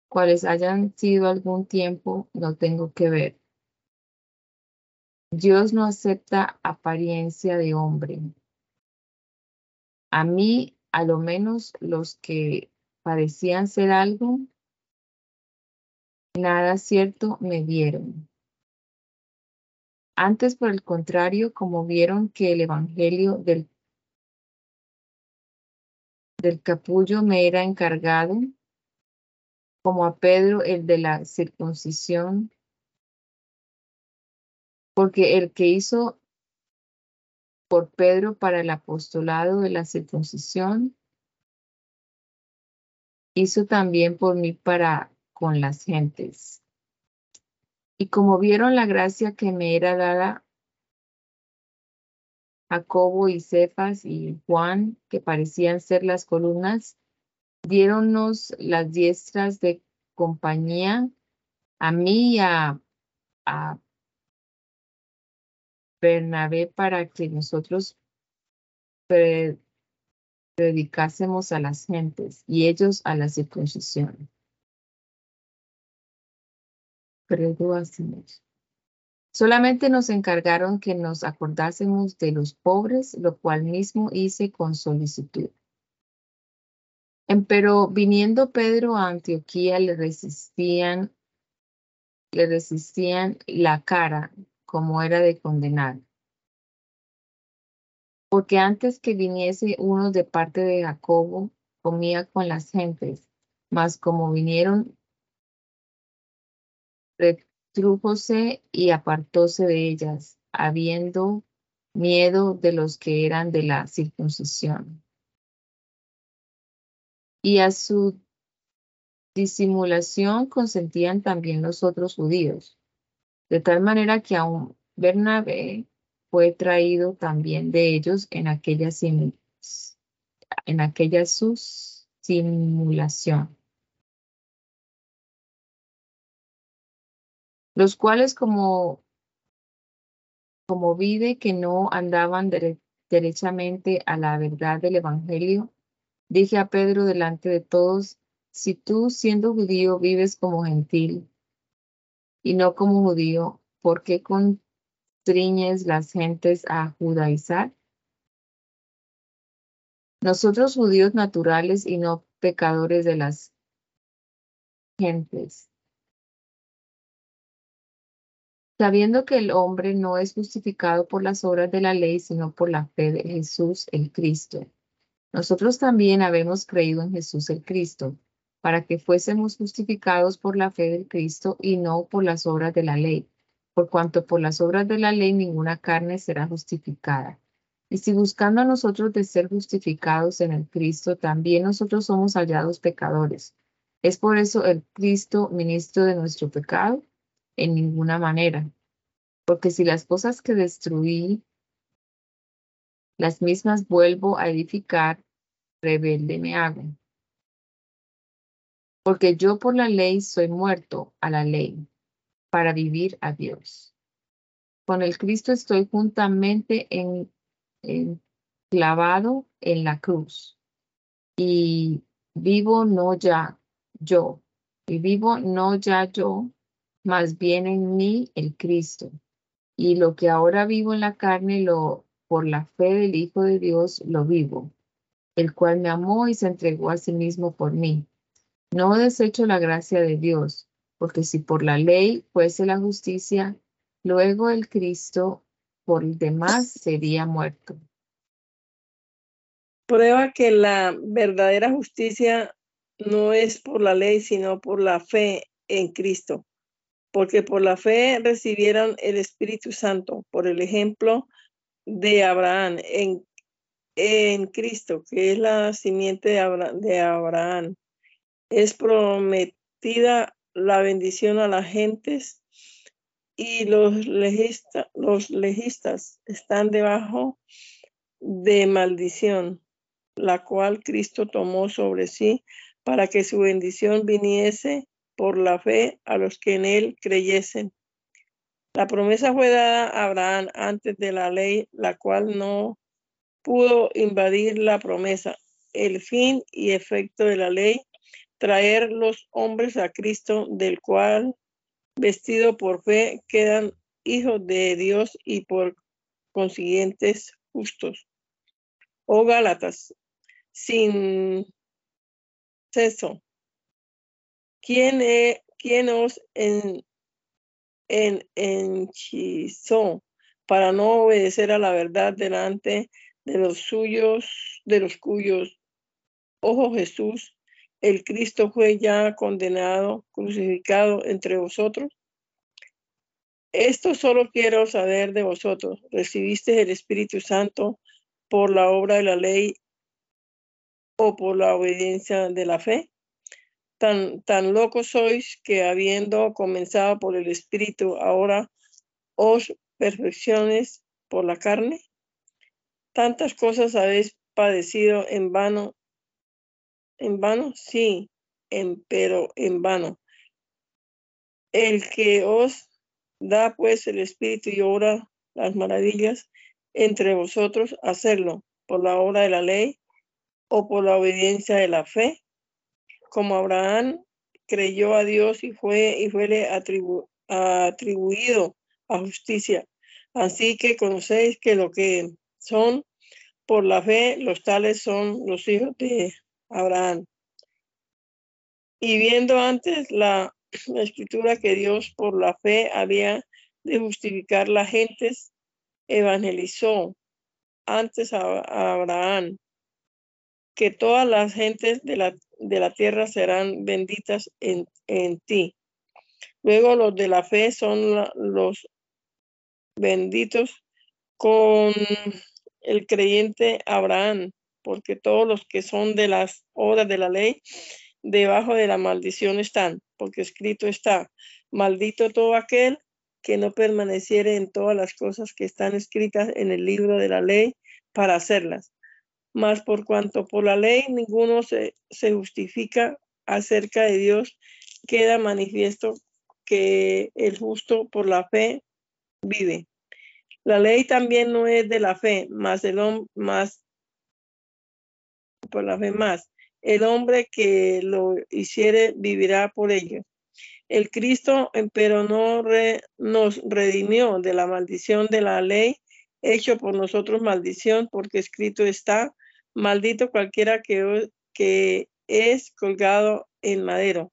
cuales hayan sido algún tiempo, no tengo que ver, Dios no acepta apariencia de hombre. A mí, a lo menos los que parecían ser algo, nada cierto me dieron. Antes, por el contrario, como vieron que el Evangelio del, del capullo me era encargado, como a Pedro el de la circuncisión, porque el que hizo por Pedro para el apostolado de la circuncisión, hizo también por mí para con las gentes. Y como vieron la gracia que me era dada, Jacobo y Cefas y Juan, que parecían ser las columnas, diéronnos las diestras de compañía a mí y a, a Bernabé para que nosotros predicásemos a las gentes y ellos a la circuncisión. Solamente nos encargaron que nos acordásemos de los pobres, lo cual mismo hice con solicitud. Pero viniendo Pedro a Antioquía le resistían, le resistían la cara como era de condenar. Porque antes que viniese uno de parte de Jacobo, comía con las gentes, mas como vinieron, retrújose y apartóse de ellas, habiendo miedo de los que eran de la circuncisión. Y a su disimulación consentían también los otros judíos, de tal manera que aún Bernabé fue traído también de ellos en aquella, en aquella sus simulación. Los cuales como, como vide que no andaban derechamente a la verdad del Evangelio, dije a Pedro delante de todos, si tú siendo judío vives como gentil y no como judío, ¿por qué constriñes las gentes a judaizar? Nosotros judíos naturales y no pecadores de las gentes. Sabiendo que el hombre no es justificado por las obras de la ley, sino por la fe de Jesús el Cristo. Nosotros también habemos creído en Jesús el Cristo para que fuésemos justificados por la fe del Cristo y no por las obras de la ley, por cuanto por las obras de la ley ninguna carne será justificada. Y si buscando a nosotros de ser justificados en el Cristo, también nosotros somos hallados pecadores. ¿Es por eso el Cristo ministro de nuestro pecado? En ninguna manera. Porque si las cosas que destruí, las mismas vuelvo a edificar, rebelde me hago porque yo por la ley soy muerto a la ley, para vivir a Dios. Con el Cristo estoy juntamente en, clavado en la cruz. Y vivo no ya yo, y vivo no ya yo, más bien en mí el Cristo. Y lo que ahora vivo en la carne, lo por la fe del Hijo de Dios lo vivo, el cual me amó y se entregó a sí mismo por mí. No desecho la gracia de Dios, porque si por la ley fuese la justicia, luego el Cristo por el demás sería muerto. Prueba que la verdadera justicia no es por la ley, sino por la fe en Cristo, porque por la fe recibieron el Espíritu Santo, por el ejemplo de Abraham en, en Cristo, que es la simiente de de Abraham es prometida la bendición a las gentes y los, los legistas están debajo de maldición, la cual Cristo tomó sobre sí para que su bendición viniese por la fe a los que en él creyesen. La promesa fue dada a Abraham antes de la ley, la cual no pudo invadir la promesa. El fin y efecto de la ley traer los hombres a Cristo, del cual, vestido por fe, quedan hijos de Dios y por consiguientes justos. Oh Gálatas, sin ceso, ¿quién, quién os en, en, enchizó para no obedecer a la verdad delante de los suyos, de los cuyos ojos Jesús el Cristo fue ya condenado, crucificado entre vosotros? Esto solo quiero saber de vosotros. ¿Recibiste el Espíritu Santo por la obra de la ley o por la obediencia de la fe? Tan, tan locos sois que habiendo comenzado por el Espíritu, ahora os perfecciones por la carne. Tantas cosas habéis padecido en vano. ¿En vano? Sí, en, pero en vano. El que os da pues el Espíritu y obra las maravillas entre vosotros, hacerlo por la obra de la ley o por la obediencia de la fe, como Abraham creyó a Dios y fue y fue atribuido a justicia. Así que conocéis que lo que son por la fe, los tales son los hijos de Abraham. Y viendo antes la, escritura que Dios por la fe había de justificar las gentes, evangelizó antes a, Abraham que todas las gentes de la, de la tierra serán benditas en, en, ti. Luego los de la fe son los benditos con el creyente Abraham, porque todos los que son de las obras de la ley, debajo de la maldición están, porque escrito está, maldito todo aquel que no permaneciere en todas las cosas que están escritas en el libro de la ley para hacerlas. Mas por cuanto por la ley ninguno se, se justifica acerca de Dios, queda manifiesto que el justo por la fe vive. La ley también no es de la fe, más el más por la fe más. El hombre que lo hiciere vivirá por ello. El Cristo, pero no nos redimió de la maldición de la ley, hecho por nosotros maldición, porque escrito está, maldito cualquiera que, que es colgado en madero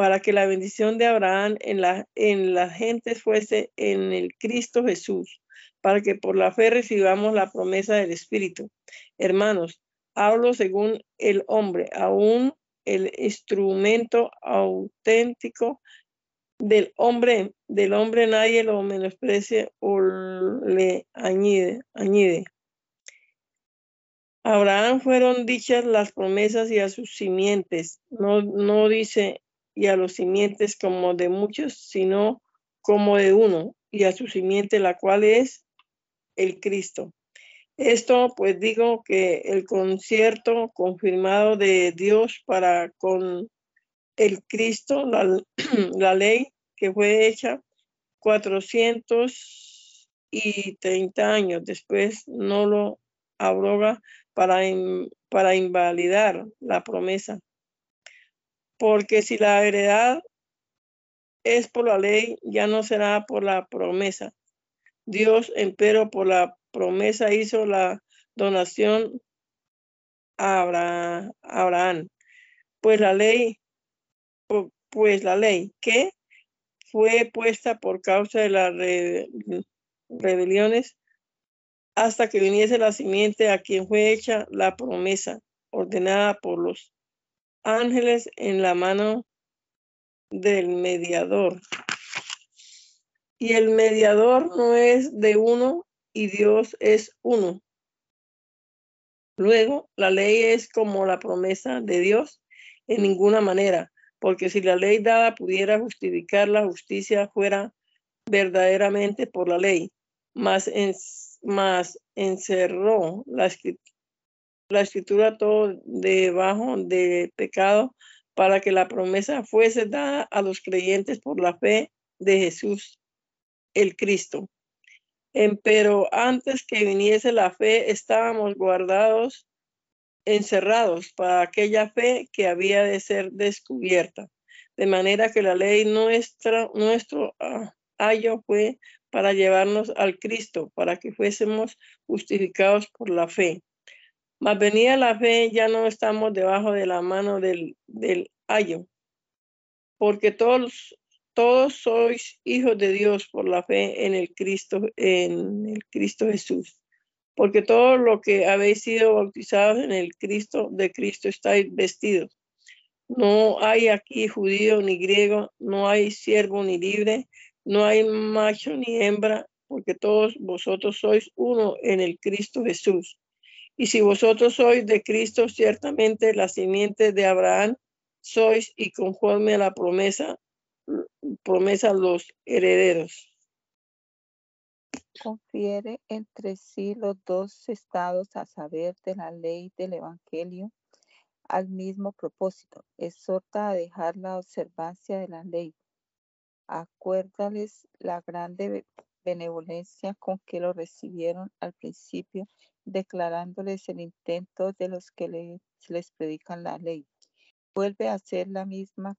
para que la bendición de Abraham en la, en la gente fuese en el Cristo Jesús, para que por la fe recibamos la promesa del Espíritu. Hermanos, hablo según el hombre, aún el instrumento auténtico del hombre, del hombre nadie lo menosprecie o le añade, añade. Abraham fueron dichas las promesas y a sus simientes. No, no dice y a los simientes como de muchos, sino como de uno, y a su simiente, la cual es el Cristo. Esto pues digo que el concierto confirmado de Dios para con el Cristo, la, ley que fue hecha 430 años después, no lo abroga para, para invalidar la promesa porque si la heredad es por la ley, ya no será por la promesa. Dios, empero, por la promesa hizo la donación a Abraham. Pues la ley, pues la ley que fue puesta por causa de las rebeliones hasta que viniese la simiente a quien fue hecha la promesa ordenada por los ángeles en la mano del mediador. Y el mediador no es de uno y Dios es uno. Luego, la ley es como la promesa de Dios en ninguna manera, porque si la ley dada pudiera justificar la justicia fuera verdaderamente por la ley, más, en, más encerró la, la escritura todo debajo de pecado para que la promesa fuese dada a los creyentes por la fe de Jesús, el Cristo. Pero antes que viniese la fe, estábamos guardados, encerrados para aquella fe que había de ser descubierta. De manera que la ley nuestra, nuestro ah, ayo fue para llevarnos al Cristo, para que fuésemos justificados por la fe. Mas venía la fe, ya no estamos debajo de la mano del, del ayo, porque todos, todos sois hijos de Dios por la fe en el Cristo, en el Cristo Jesús. Porque todo lo que habéis sido bautizados en el Cristo, de Cristo estáis vestidos. No hay aquí judío ni griego, no hay siervo ni libre, no hay macho ni hembra, porque todos vosotros sois uno en el Cristo Jesús. Y si vosotros sois de Cristo, ciertamente la simiente de Abraham sois y conforme a la promesa, promesa los herederos. Confiere entre sí los dos estados a saber de la ley del Evangelio al mismo propósito. Exhorta a dejar la observancia de la ley. Acuérdales la grande benevolencia con que lo recibieron al principio, declarándoles el intento de los que les, les predican la ley. Vuelve a hacer la misma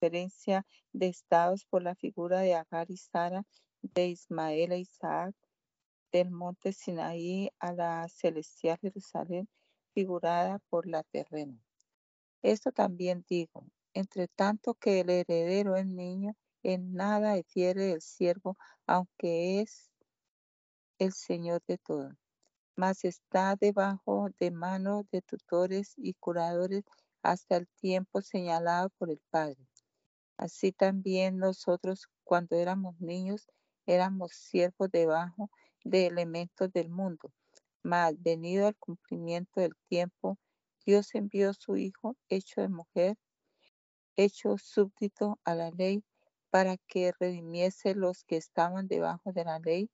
conferencia de estados por la figura de Agar y Sara, de Ismael e Isaac, del monte Sinaí a la celestial Jerusalén, figurada por la terrena. Esto también digo, entre tanto que el heredero es niño, en nada difiere el siervo, aunque es el Señor de todo. Mas está debajo de manos de tutores y curadores hasta el tiempo señalado por el Padre. Así también nosotros, cuando éramos niños, éramos siervos debajo de elementos del mundo. Mas venido al cumplimiento del tiempo, Dios envió a su Hijo, hecho de mujer, hecho súbdito a la ley, para que redimiese los que estaban debajo de la ley,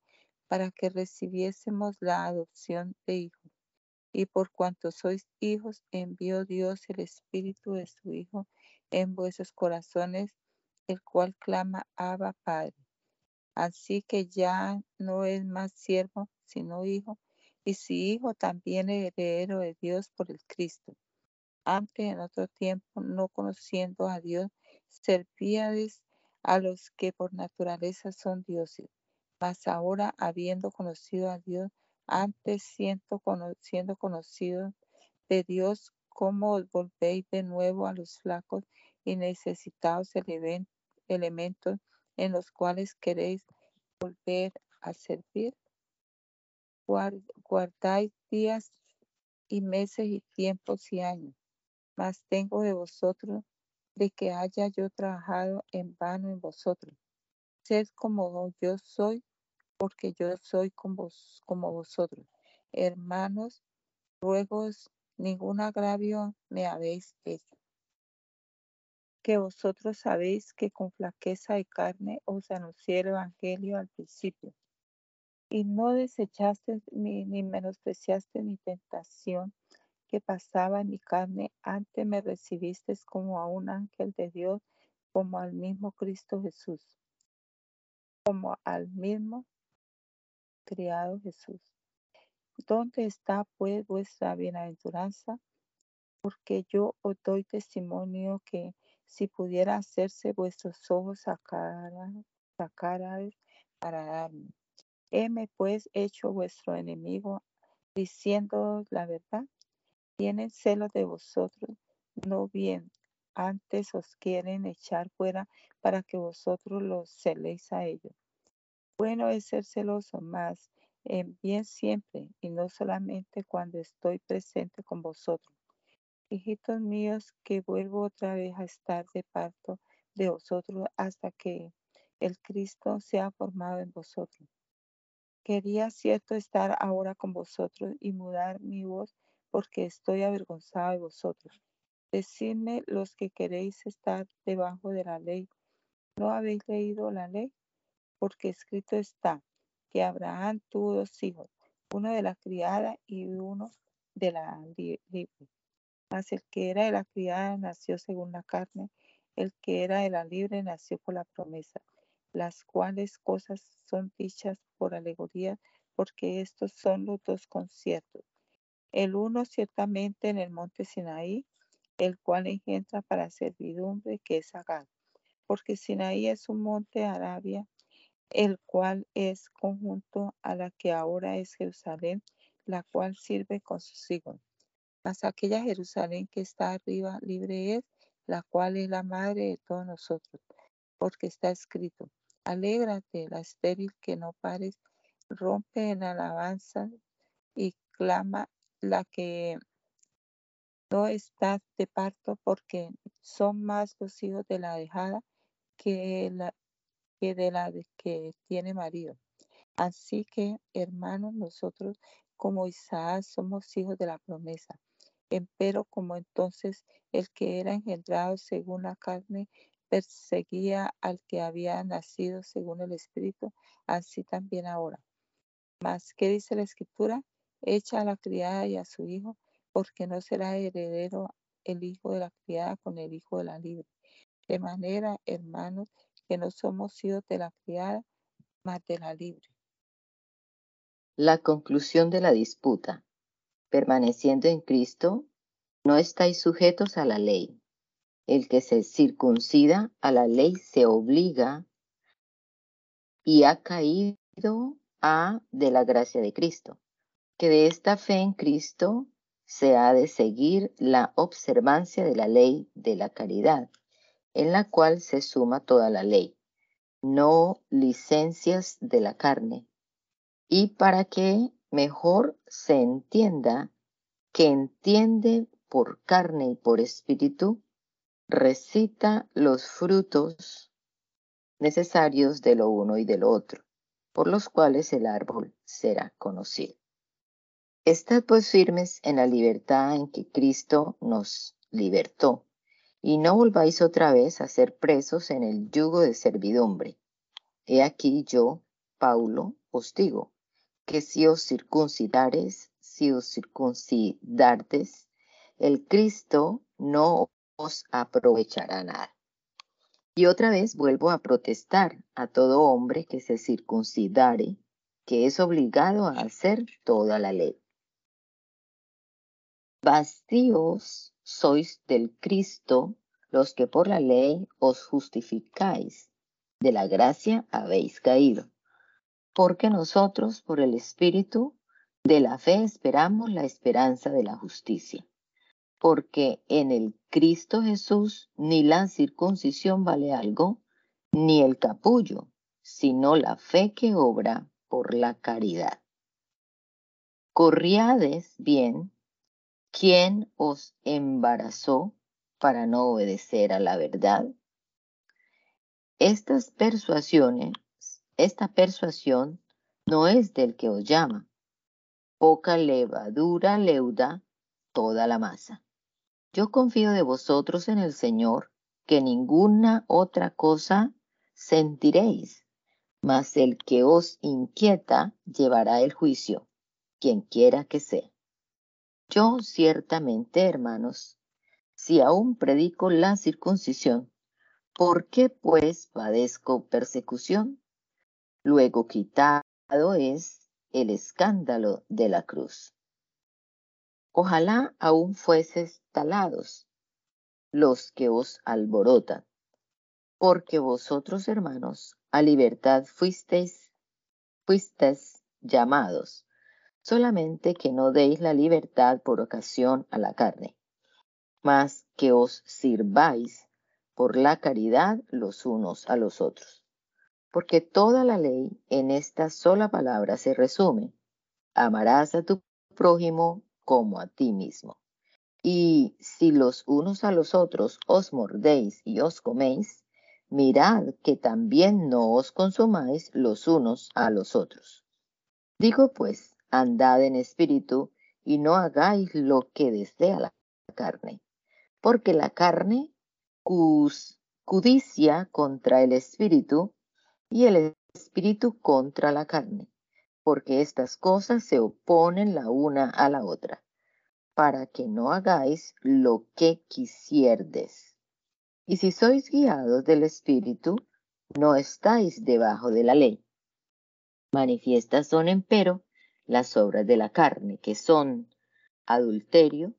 para que recibiésemos la adopción de hijos. Y por cuanto sois hijos, envió Dios el Espíritu de su Hijo en vuestros corazones, el cual clama Abba Padre. Así que ya no es más siervo, sino hijo, y si hijo también heredero de Dios por el Cristo. Antes, en otro tiempo, no conociendo a Dios, servíades a los que por naturaleza son dioses. Mas ahora, habiendo conocido a Dios, antes siendo, siendo conocido de Dios, ¿cómo os volvéis de nuevo a los flacos y necesitados elementos en los cuales queréis volver a servir? Guardáis días y meses y tiempos y años, mas tengo de vosotros de que haya yo trabajado en vano en vosotros. Sed como yo soy, porque yo soy como, como vosotros. Hermanos, ruegos, ningún agravio me habéis hecho. Que vosotros sabéis que con flaqueza de carne os anuncié el Evangelio al principio. Y no desechaste ni, ni menospreciaste mi tentación que pasaba en mi carne, antes me recibiste como a un ángel de Dios, como al mismo Cristo Jesús, como al mismo criado Jesús. ¿Dónde está pues vuestra bienaventuranza? Porque yo os doy testimonio que si pudiera hacerse vuestros ojos sacaran, sacaran para darme. Heme pues hecho vuestro enemigo, diciendo la verdad tienen celos de vosotros, no bien, antes os quieren echar fuera para que vosotros los celéis a ellos. Bueno es ser celoso más en bien siempre y no solamente cuando estoy presente con vosotros. Hijitos míos, que vuelvo otra vez a estar de parto de vosotros hasta que el Cristo sea formado en vosotros. Quería cierto estar ahora con vosotros y mudar mi voz porque estoy avergonzado de vosotros. Decidme los que queréis estar debajo de la ley. ¿No habéis leído la ley? Porque escrito está que Abraham tuvo dos hijos, uno de la criada y uno de la libre. Mas el que era de la criada nació según la carne, el que era de la libre nació por la promesa, las cuales cosas son dichas por alegoría, porque estos son los dos conciertos el uno ciertamente en el monte Sinaí, el cual engendra para servidumbre, que es Agar, porque Sinaí es un monte Arabia, el cual es conjunto a la que ahora es Jerusalén, la cual sirve con sus hijos. Mas aquella Jerusalén que está arriba libre es, la cual es la madre de todos nosotros, porque está escrito, alégrate la estéril que no pares, rompe en alabanza y clama la que no está de parto porque son más los hijos de la dejada que, la, que de la que tiene marido. Así que, hermanos, nosotros como Isaac somos hijos de la promesa. Empero como entonces el que era engendrado según la carne perseguía al que había nacido según el Espíritu, así también ahora. Mas, ¿qué dice la Escritura? Echa a la criada y a su hijo, porque no será heredero el hijo de la criada con el hijo de la libre. De manera, hermanos, que no somos hijos de la criada, mas de la libre. La conclusión de la disputa. Permaneciendo en Cristo, no estáis sujetos a la ley. El que se circuncida a la ley se obliga y ha caído a de la gracia de Cristo, que de esta fe en Cristo se ha de seguir la observancia de la ley de la caridad, en la cual se suma toda la ley, no licencias de la carne, y para que mejor se entienda que entiende por carne y por espíritu, recita los frutos necesarios de lo uno y de lo otro, por los cuales el árbol será conocido. Estad pues firmes en la libertad en que Cristo nos libertó, y no volváis otra vez a ser presos en el yugo de servidumbre. He aquí yo, Paulo, os digo, que si os circuncidares, si os circuncidartes, el Cristo no os aprovechará nada. Y otra vez vuelvo a protestar a todo hombre que se circuncidare, que es obligado a hacer toda la ley. Vacíos sois del Cristo los que por la ley os justificáis, de la gracia habéis caído. Porque nosotros por el Espíritu de la fe esperamos la esperanza de la justicia. Porque en el Cristo Jesús ni la circuncisión vale algo, ni el capullo, sino la fe que obra por la caridad. Corriades bien ¿Quién os embarazó para no obedecer a la verdad? Estas persuasiones, esta persuasión no es del que os llama. Poca levadura leuda toda la masa. Yo confío de vosotros en el Señor, que ninguna otra cosa sentiréis, mas el que os inquieta llevará el juicio, quien quiera que sea. Yo ciertamente, hermanos, si aún predico la circuncisión, ¿por qué pues padezco persecución? Luego quitado es el escándalo de la cruz. Ojalá aún fueses talados los que os alborotan, porque vosotros, hermanos, a libertad fuisteis, fuisteis llamados solamente que no deis la libertad por ocasión a la carne, mas que os sirváis por la caridad los unos a los otros. Porque toda la ley en esta sola palabra se resume, amarás a tu prójimo como a ti mismo. Y si los unos a los otros os mordéis y os coméis, mirad que también no os consumáis los unos a los otros. Digo pues, andad en espíritu y no hagáis lo que desea la carne, porque la carne cudicia contra el espíritu y el espíritu contra la carne, porque estas cosas se oponen la una a la otra, para que no hagáis lo que quisierdes. Y si sois guiados del espíritu, no estáis debajo de la ley. Manifiestas son, empero, las obras de la carne, que son adulterio,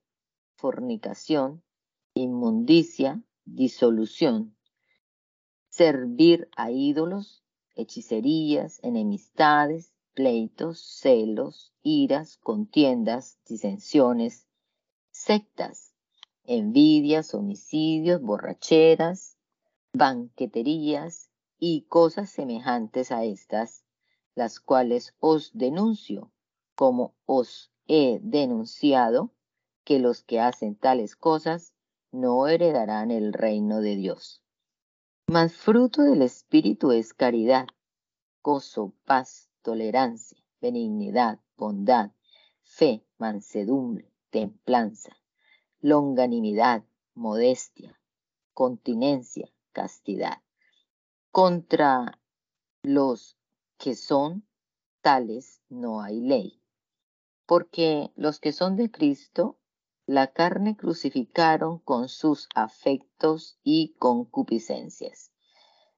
fornicación, inmundicia, disolución, servir a ídolos, hechicerías, enemistades, pleitos, celos, iras, contiendas, disensiones, sectas, envidias, homicidios, borracheras, banqueterías y cosas semejantes a estas, las cuales os denuncio como os he denunciado, que los que hacen tales cosas no heredarán el reino de Dios. Mas fruto del Espíritu es caridad, gozo, paz, tolerancia, benignidad, bondad, fe, mansedumbre, templanza. longanimidad, modestia, continencia, castidad. Contra los que son tales no hay ley, porque los que son de Cristo, la carne crucificaron con sus afectos y concupiscencias.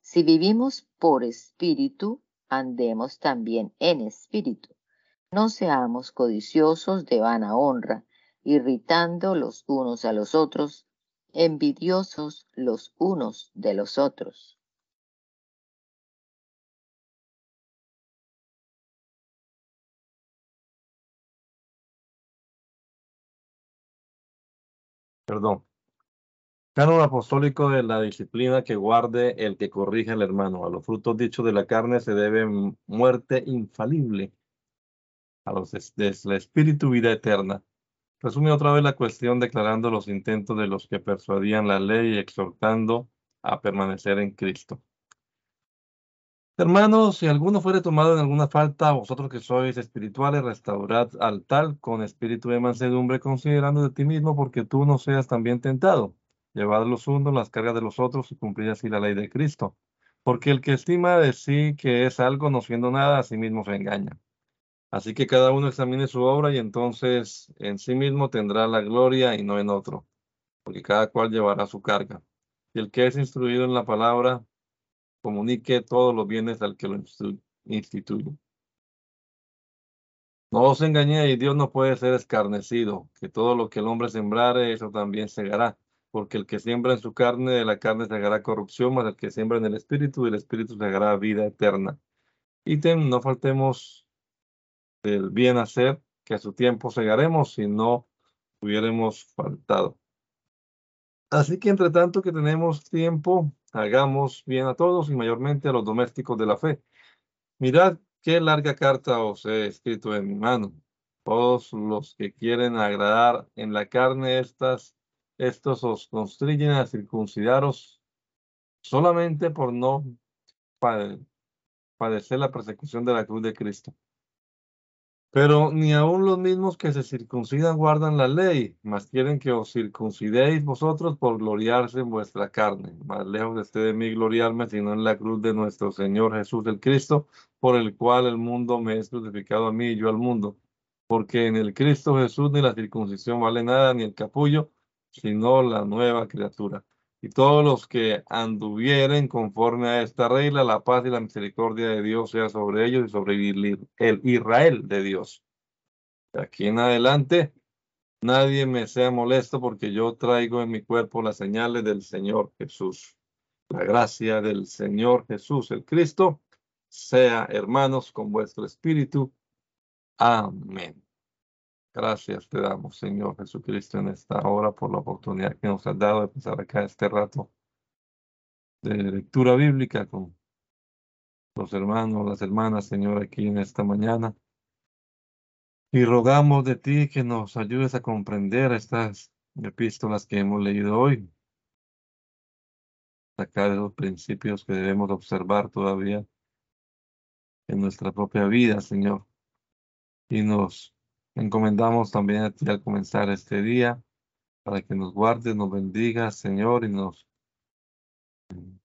Si vivimos por espíritu, andemos también en espíritu. No seamos codiciosos de vana honra, irritando los unos a los otros, envidiosos los unos de los otros. Perdón. Canon apostólico de la disciplina que guarde el que corrige al hermano. A los frutos dichos de la carne se debe muerte infalible. A los del espíritu vida eterna. Resume otra vez la cuestión declarando los intentos de los que persuadían la ley y exhortando a permanecer en Cristo. Hermanos, si alguno fuere tomado en alguna falta, vosotros que sois espirituales, restaurad al tal con espíritu de mansedumbre, considerando de ti mismo, porque tú no seas también tentado. Llevad los unos las cargas de los otros y cumplid así la ley de Cristo. Porque el que estima de sí que es algo, no siendo nada, a sí mismo se engaña. Así que cada uno examine su obra y entonces en sí mismo tendrá la gloria y no en otro, porque cada cual llevará su carga. Y el que es instruido en la palabra, comunique todos los bienes al que lo instituye. No os engañéis, Dios no puede ser escarnecido, que todo lo que el hombre sembrare, eso también segará, porque el que siembra en su carne, de la carne segará corrupción, mas el que siembra en el espíritu, del espíritu segará vida eterna. Ítem, no faltemos del bien hacer, que a su tiempo segaremos si no hubiéramos faltado. Así que entre tanto que tenemos tiempo, hagamos bien a todos y mayormente a los domésticos de la fe. Mirad qué larga carta os he escrito en mi mano. Todos los que quieren agradar en la carne, estas, estos os constriñen a circuncidaros solamente por no padecer la persecución de la cruz de Cristo. Pero ni aun los mismos que se circuncidan guardan la ley, mas quieren que os circuncidéis vosotros por gloriarse en vuestra carne. Más lejos esté de mí gloriarme, sino en la cruz de nuestro Señor Jesús el Cristo, por el cual el mundo me es crucificado a mí y yo al mundo. Porque en el Cristo Jesús ni la circuncisión vale nada, ni el capullo, sino la nueva criatura. Y todos los que anduvieren conforme a esta regla, la paz y la misericordia de Dios sea sobre ellos y sobre el Israel de Dios. De aquí en adelante, nadie me sea molesto porque yo traigo en mi cuerpo las señales del Señor Jesús. La gracia del Señor Jesús, el Cristo, sea, hermanos, con vuestro espíritu. Amén. Gracias te damos, Señor Jesucristo, en esta hora por la oportunidad que nos has dado de pasar acá este rato de lectura bíblica con los hermanos, las hermanas, Señor, aquí en esta mañana. Y rogamos de ti que nos ayudes a comprender estas epístolas que hemos leído hoy. Sacar los principios que debemos observar todavía en nuestra propia vida, Señor. Y nos Encomendamos también a ti al comenzar este día para que nos guardes, nos bendigas, Señor, y nos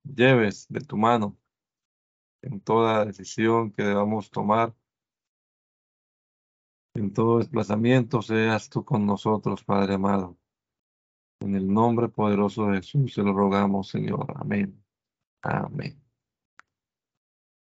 lleves de tu mano en toda decisión que debamos tomar. En todo desplazamiento seas tú con nosotros, Padre amado. En el nombre poderoso de Jesús se lo rogamos, Señor. Amén. Amén.